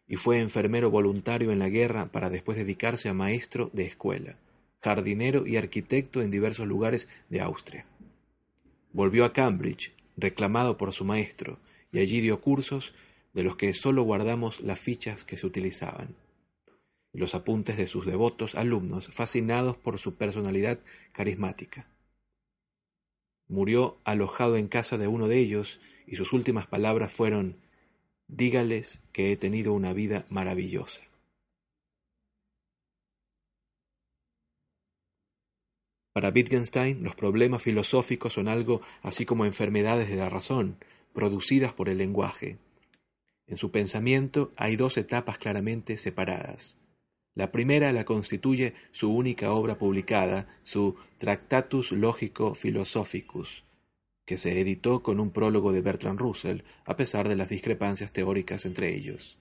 y fue enfermero voluntario en la guerra para después dedicarse a maestro de escuela, jardinero y arquitecto en diversos lugares de Austria. Volvió a Cambridge, reclamado por su maestro, y allí dio cursos de los que sólo guardamos las fichas que se utilizaban, los apuntes de sus devotos alumnos fascinados por su personalidad carismática. Murió alojado en casa de uno de ellos y sus últimas palabras fueron Dígales que he tenido una vida maravillosa. Para Wittgenstein, los problemas filosóficos son algo así como enfermedades de la razón, producidas por el lenguaje, en su pensamiento hay dos etapas claramente separadas. La primera la constituye su única obra publicada, su Tractatus Logico Philosophicus, que se editó con un prólogo de Bertrand Russell, a pesar de las discrepancias teóricas entre ellos.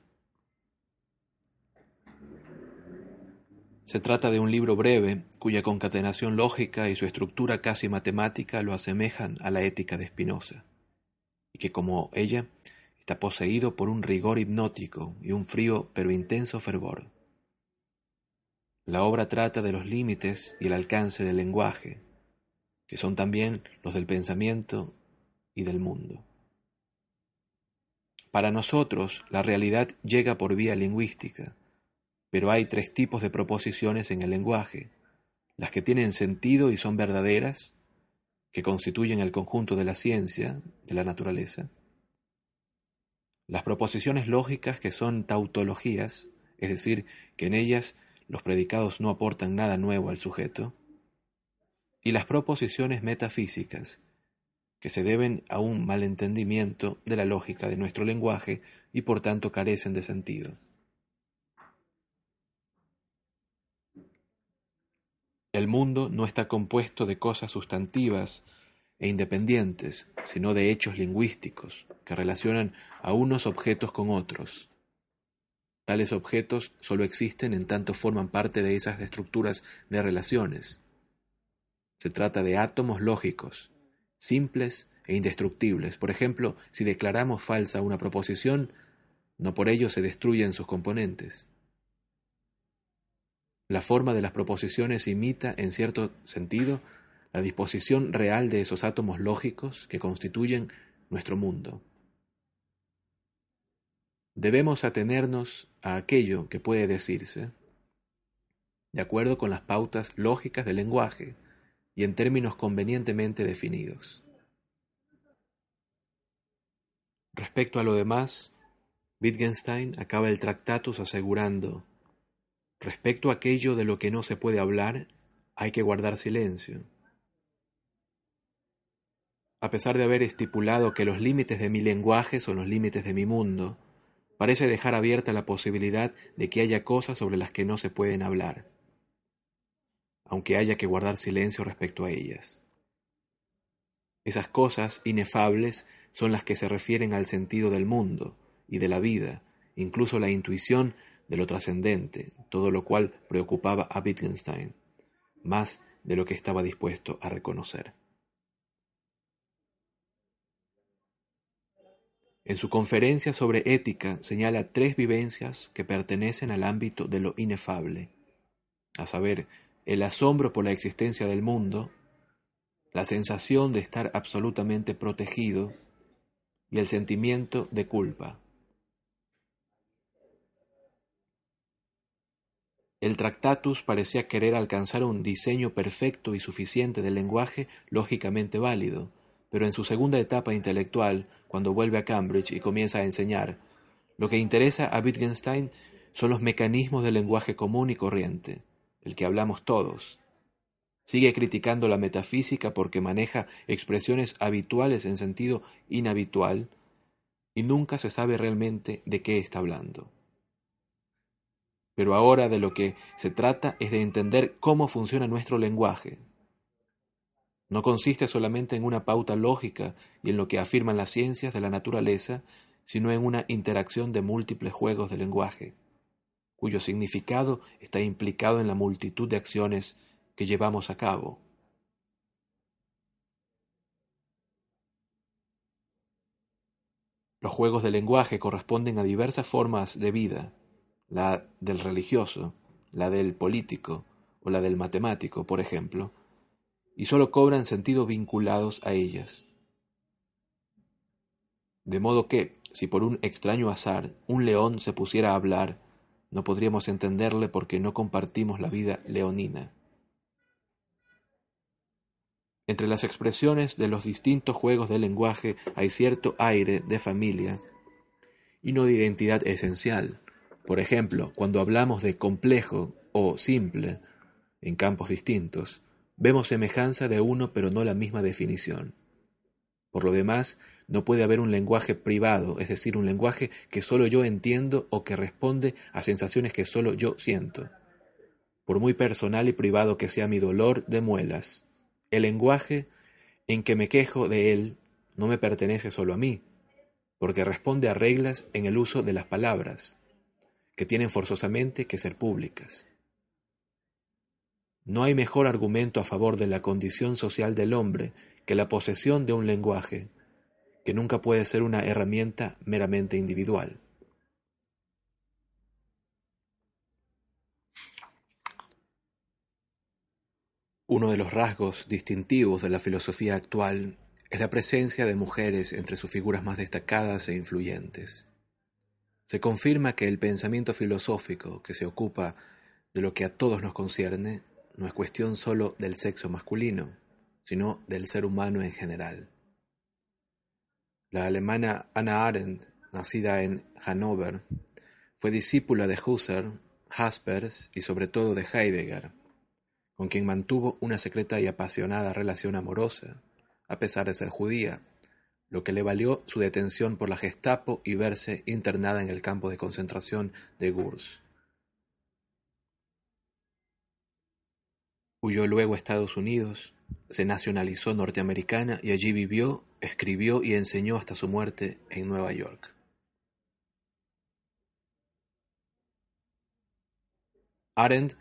Se trata de un libro breve, cuya concatenación lógica y su estructura casi matemática lo asemejan a la ética de Spinoza, y que como ella Está poseído por un rigor hipnótico y un frío pero intenso fervor. La obra trata de los límites y el alcance del lenguaje, que son también los del pensamiento y del mundo. Para nosotros, la realidad llega por vía lingüística, pero hay tres tipos de proposiciones en el lenguaje, las que tienen sentido y son verdaderas, que constituyen el conjunto de la ciencia, de la naturaleza, las proposiciones lógicas que son tautologías, es decir, que en ellas los predicados no aportan nada nuevo al sujeto, y las proposiciones metafísicas, que se deben a un malentendimiento de la lógica de nuestro lenguaje y por tanto carecen de sentido. El mundo no está compuesto de cosas sustantivas e independientes, sino de hechos lingüísticos que relacionan a unos objetos con otros. Tales objetos solo existen en tanto forman parte de esas estructuras de relaciones. Se trata de átomos lógicos, simples e indestructibles. Por ejemplo, si declaramos falsa una proposición, no por ello se destruyen sus componentes. La forma de las proposiciones imita, en cierto sentido, la disposición real de esos átomos lógicos que constituyen nuestro mundo. Debemos atenernos a aquello que puede decirse de acuerdo con las pautas lógicas del lenguaje y en términos convenientemente definidos. Respecto a lo demás, Wittgenstein acaba el Tractatus asegurando, respecto a aquello de lo que no se puede hablar, hay que guardar silencio a pesar de haber estipulado que los límites de mi lenguaje son los límites de mi mundo, parece dejar abierta la posibilidad de que haya cosas sobre las que no se pueden hablar, aunque haya que guardar silencio respecto a ellas. Esas cosas inefables son las que se refieren al sentido del mundo y de la vida, incluso la intuición de lo trascendente, todo lo cual preocupaba a Wittgenstein, más de lo que estaba dispuesto a reconocer. En su conferencia sobre ética señala tres vivencias que pertenecen al ámbito de lo inefable, a saber, el asombro por la existencia del mundo, la sensación de estar absolutamente protegido y el sentimiento de culpa. el Tractatus parecía querer alcanzar un diseño perfecto y suficiente del lenguaje lógicamente válido, pero en su segunda etapa intelectual, cuando vuelve a Cambridge y comienza a enseñar, lo que interesa a Wittgenstein son los mecanismos del lenguaje común y corriente, el que hablamos todos. Sigue criticando la metafísica porque maneja expresiones habituales en sentido inhabitual y nunca se sabe realmente de qué está hablando. Pero ahora de lo que se trata es de entender cómo funciona nuestro lenguaje. No consiste solamente en una pauta lógica y en lo que afirman las ciencias de la naturaleza, sino en una interacción de múltiples juegos de lenguaje, cuyo significado está implicado en la multitud de acciones que llevamos a cabo. Los juegos de lenguaje corresponden a diversas formas de vida, la del religioso, la del político o la del matemático, por ejemplo, y sólo cobran sentido vinculados a ellas. De modo que, si por un extraño azar un león se pusiera a hablar, no podríamos entenderle porque no compartimos la vida leonina. Entre las expresiones de los distintos juegos del lenguaje hay cierto aire de familia y no de identidad esencial. Por ejemplo, cuando hablamos de complejo o simple en campos distintos, vemos semejanza de uno pero no la misma definición. Por lo demás, no puede haber un lenguaje privado, es decir, un lenguaje que solo yo entiendo o que responde a sensaciones que solo yo siento. Por muy personal y privado que sea mi dolor de muelas, el lenguaje en que me quejo de él no me pertenece solo a mí, porque responde a reglas en el uso de las palabras que tienen forzosamente que ser públicas. No hay mejor argumento a favor de la condición social del hombre que la posesión de un lenguaje, que nunca puede ser una herramienta meramente individual. Uno de los rasgos distintivos de la filosofía actual es la presencia de mujeres entre sus figuras más destacadas e influyentes se confirma que el pensamiento filosófico que se ocupa de lo que a todos nos concierne no es cuestión sólo del sexo masculino, sino del ser humano en general. La alemana Anna Arendt, nacida en Hannover, fue discípula de Husserl, Jaspers y sobre todo de Heidegger, con quien mantuvo una secreta y apasionada relación amorosa, a pesar de ser judía lo que le valió su detención por la Gestapo y verse internada en el campo de concentración de Gurs. Huyó luego a Estados Unidos, se nacionalizó norteamericana y allí vivió, escribió y enseñó hasta su muerte en Nueva York. Arendt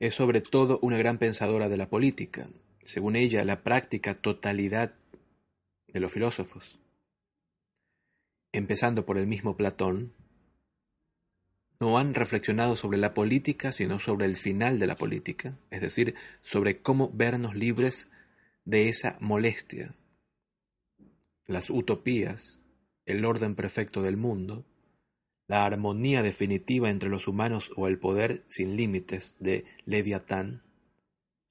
es sobre todo una gran pensadora de la política. Según ella, la práctica totalidad de los filósofos, empezando por el mismo Platón, no han reflexionado sobre la política, sino sobre el final de la política, es decir, sobre cómo vernos libres de esa molestia. Las utopías, el orden perfecto del mundo, la armonía definitiva entre los humanos o el poder sin límites de Leviatán,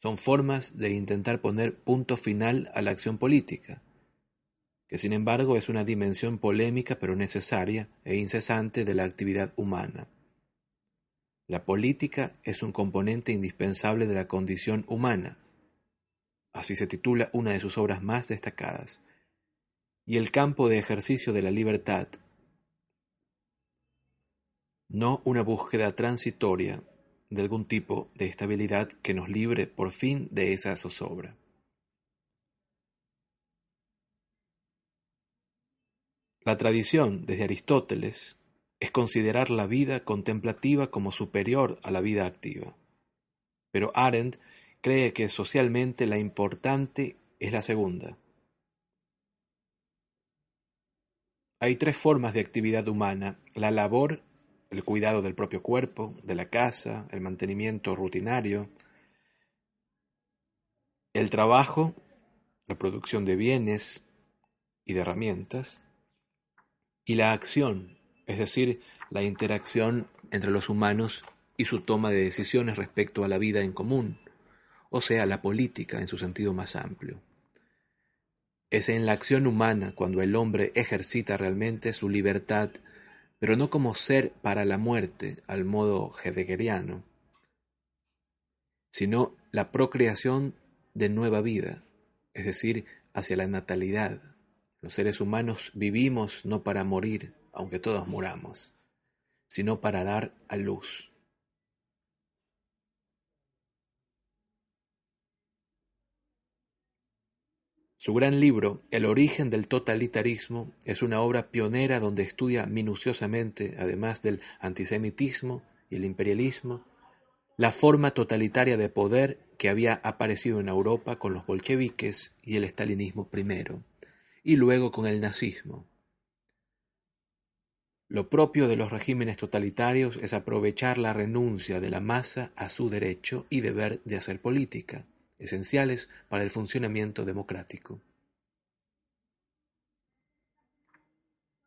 son formas de intentar poner punto final a la acción política, que sin embargo es una dimensión polémica pero necesaria e incesante de la actividad humana. La política es un componente indispensable de la condición humana. Así se titula una de sus obras más destacadas. Y el campo de ejercicio de la libertad, no una búsqueda transitoria de algún tipo de estabilidad que nos libre por fin de esa zozobra. La tradición, desde Aristóteles, es considerar la vida contemplativa como superior a la vida activa. Pero Arendt cree que socialmente la importante es la segunda. Hay tres formas de actividad humana, la labor, el cuidado del propio cuerpo, de la casa, el mantenimiento rutinario, el trabajo, la producción de bienes y de herramientas, y la acción, es decir, la interacción entre los humanos y su toma de decisiones respecto a la vida en común, o sea, la política en su sentido más amplio. Es en la acción humana cuando el hombre ejercita realmente su libertad, pero no como ser para la muerte al modo heideggeriano, sino la procreación de nueva vida, es decir, hacia la natalidad. Los seres humanos vivimos no para morir, aunque todos muramos, sino para dar a luz. Su gran libro, El origen del totalitarismo, es una obra pionera donde estudia minuciosamente, además del antisemitismo y el imperialismo, la forma totalitaria de poder que había aparecido en Europa con los bolcheviques y el estalinismo primero, y luego con el nazismo. Lo propio de los regímenes totalitarios es aprovechar la renuncia de la masa a su derecho y deber de hacer política esenciales para el funcionamiento democrático.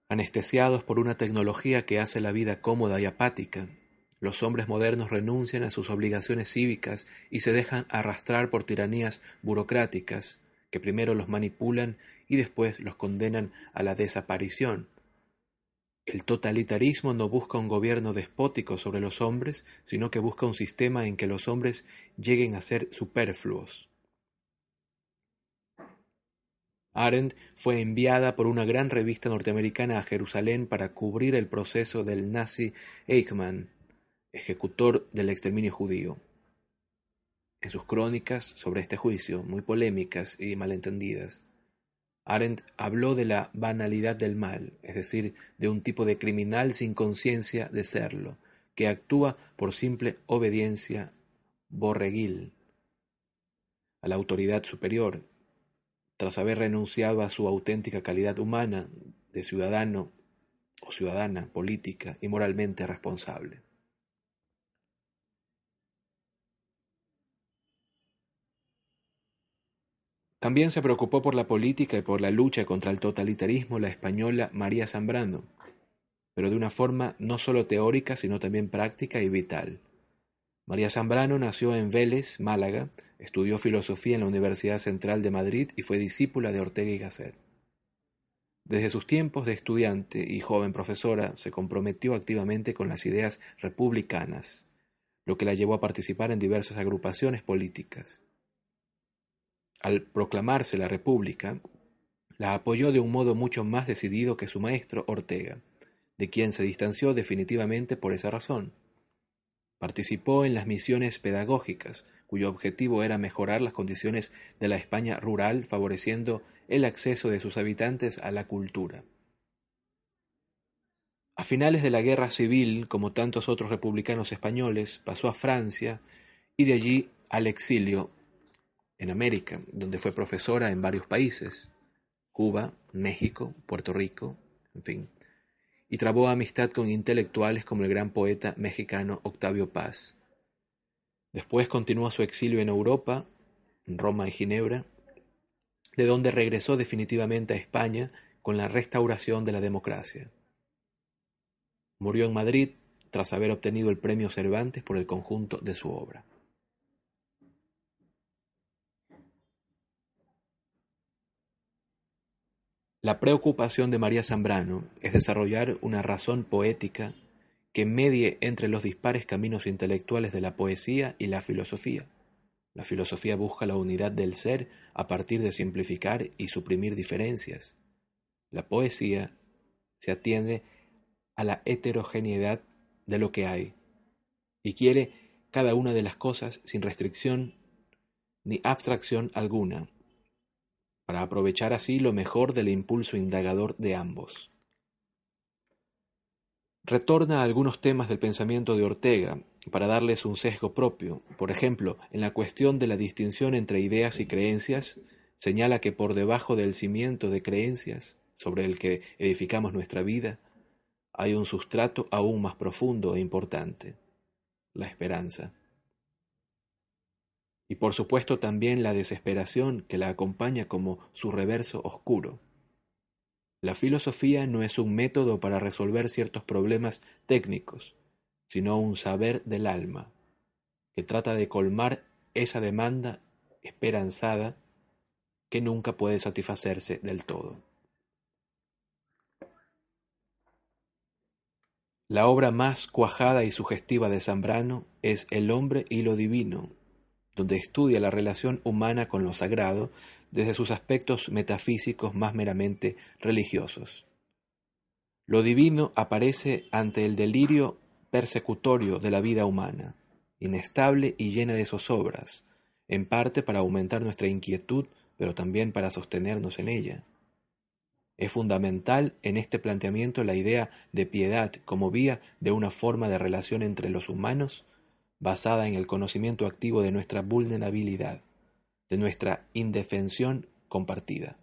Anestesiados por una tecnología que hace la vida cómoda y apática, los hombres modernos renuncian a sus obligaciones cívicas y se dejan arrastrar por tiranías burocráticas que primero los manipulan y después los condenan a la desaparición, el totalitarismo no busca un gobierno despótico sobre los hombres, sino que busca un sistema en que los hombres lleguen a ser superfluos. Arendt fue enviada por una gran revista norteamericana a Jerusalén para cubrir el proceso del nazi Eichmann, ejecutor del exterminio judío. En sus crónicas sobre este juicio, muy polémicas y malentendidas, Arendt habló de la banalidad del mal, es decir, de un tipo de criminal sin conciencia de serlo, que actúa por simple obediencia borreguil a la autoridad superior, tras haber renunciado a su auténtica calidad humana de ciudadano o ciudadana política y moralmente responsable. También se preocupó por la política y por la lucha contra el totalitarismo la española María Zambrano, pero de una forma no solo teórica, sino también práctica y vital. María Zambrano nació en Vélez, Málaga, estudió filosofía en la Universidad Central de Madrid y fue discípula de Ortega y Gasset. Desde sus tiempos de estudiante y joven profesora se comprometió activamente con las ideas republicanas, lo que la llevó a participar en diversas agrupaciones políticas. Al proclamarse la República, la apoyó de un modo mucho más decidido que su maestro Ortega, de quien se distanció definitivamente por esa razón. Participó en las misiones pedagógicas, cuyo objetivo era mejorar las condiciones de la España rural, favoreciendo el acceso de sus habitantes a la cultura. A finales de la Guerra Civil, como tantos otros republicanos españoles, pasó a Francia y de allí al exilio en América, donde fue profesora en varios países, Cuba, México, Puerto Rico, en fin, y trabó amistad con intelectuales como el gran poeta mexicano Octavio Paz. Después continuó su exilio en Europa, en Roma y Ginebra, de donde regresó definitivamente a España con la restauración de la democracia. Murió en Madrid tras haber obtenido el premio Cervantes por el conjunto de su obra. La preocupación de María Zambrano es desarrollar una razón poética que medie entre los dispares caminos intelectuales de la poesía y la filosofía. La filosofía busca la unidad del ser a partir de simplificar y suprimir diferencias. La poesía se atiende a la heterogeneidad de lo que hay y quiere cada una de las cosas sin restricción ni abstracción alguna, para aprovechar así lo mejor del impulso indagador de ambos. Retorna a algunos temas del pensamiento de Ortega para darles un sesgo propio. Por ejemplo, en la cuestión de la distinción entre ideas y creencias, señala que por debajo del cimiento de creencias, sobre el que edificamos nuestra vida, hay un sustrato aún más profundo e importante, la esperanza y por supuesto también la desesperación que la acompaña como su reverso oscuro. La filosofía no es un método para resolver ciertos problemas técnicos, sino un saber del alma, que trata de colmar esa demanda esperanzada que nunca puede satisfacerse del todo. La obra más cuajada y sugestiva de Zambrano es El hombre y lo divino, donde estudia la relación humana con lo sagrado desde sus aspectos metafísicos más meramente religiosos. Lo divino aparece ante el delirio persecutorio de la vida humana, inestable y llena de zozobras, en parte para aumentar nuestra inquietud, pero también para sostenernos en ella. Es fundamental en este planteamiento la idea de piedad como vía de una forma de relación entre los humanos basada en el conocimiento activo de nuestra vulnerabilidad, de nuestra indefensión compartida.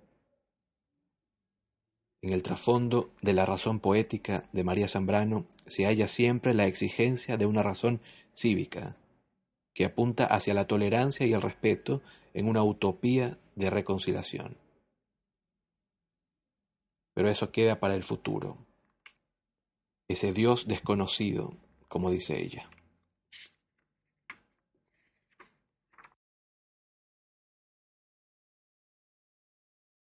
En el trasfondo de la razón poética de María Zambrano se halla siempre la exigencia de una razón cívica, que apunta hacia la tolerancia y el respeto en una utopía de reconciliación. Pero eso queda para el futuro, ese Dios desconocido, como dice ella.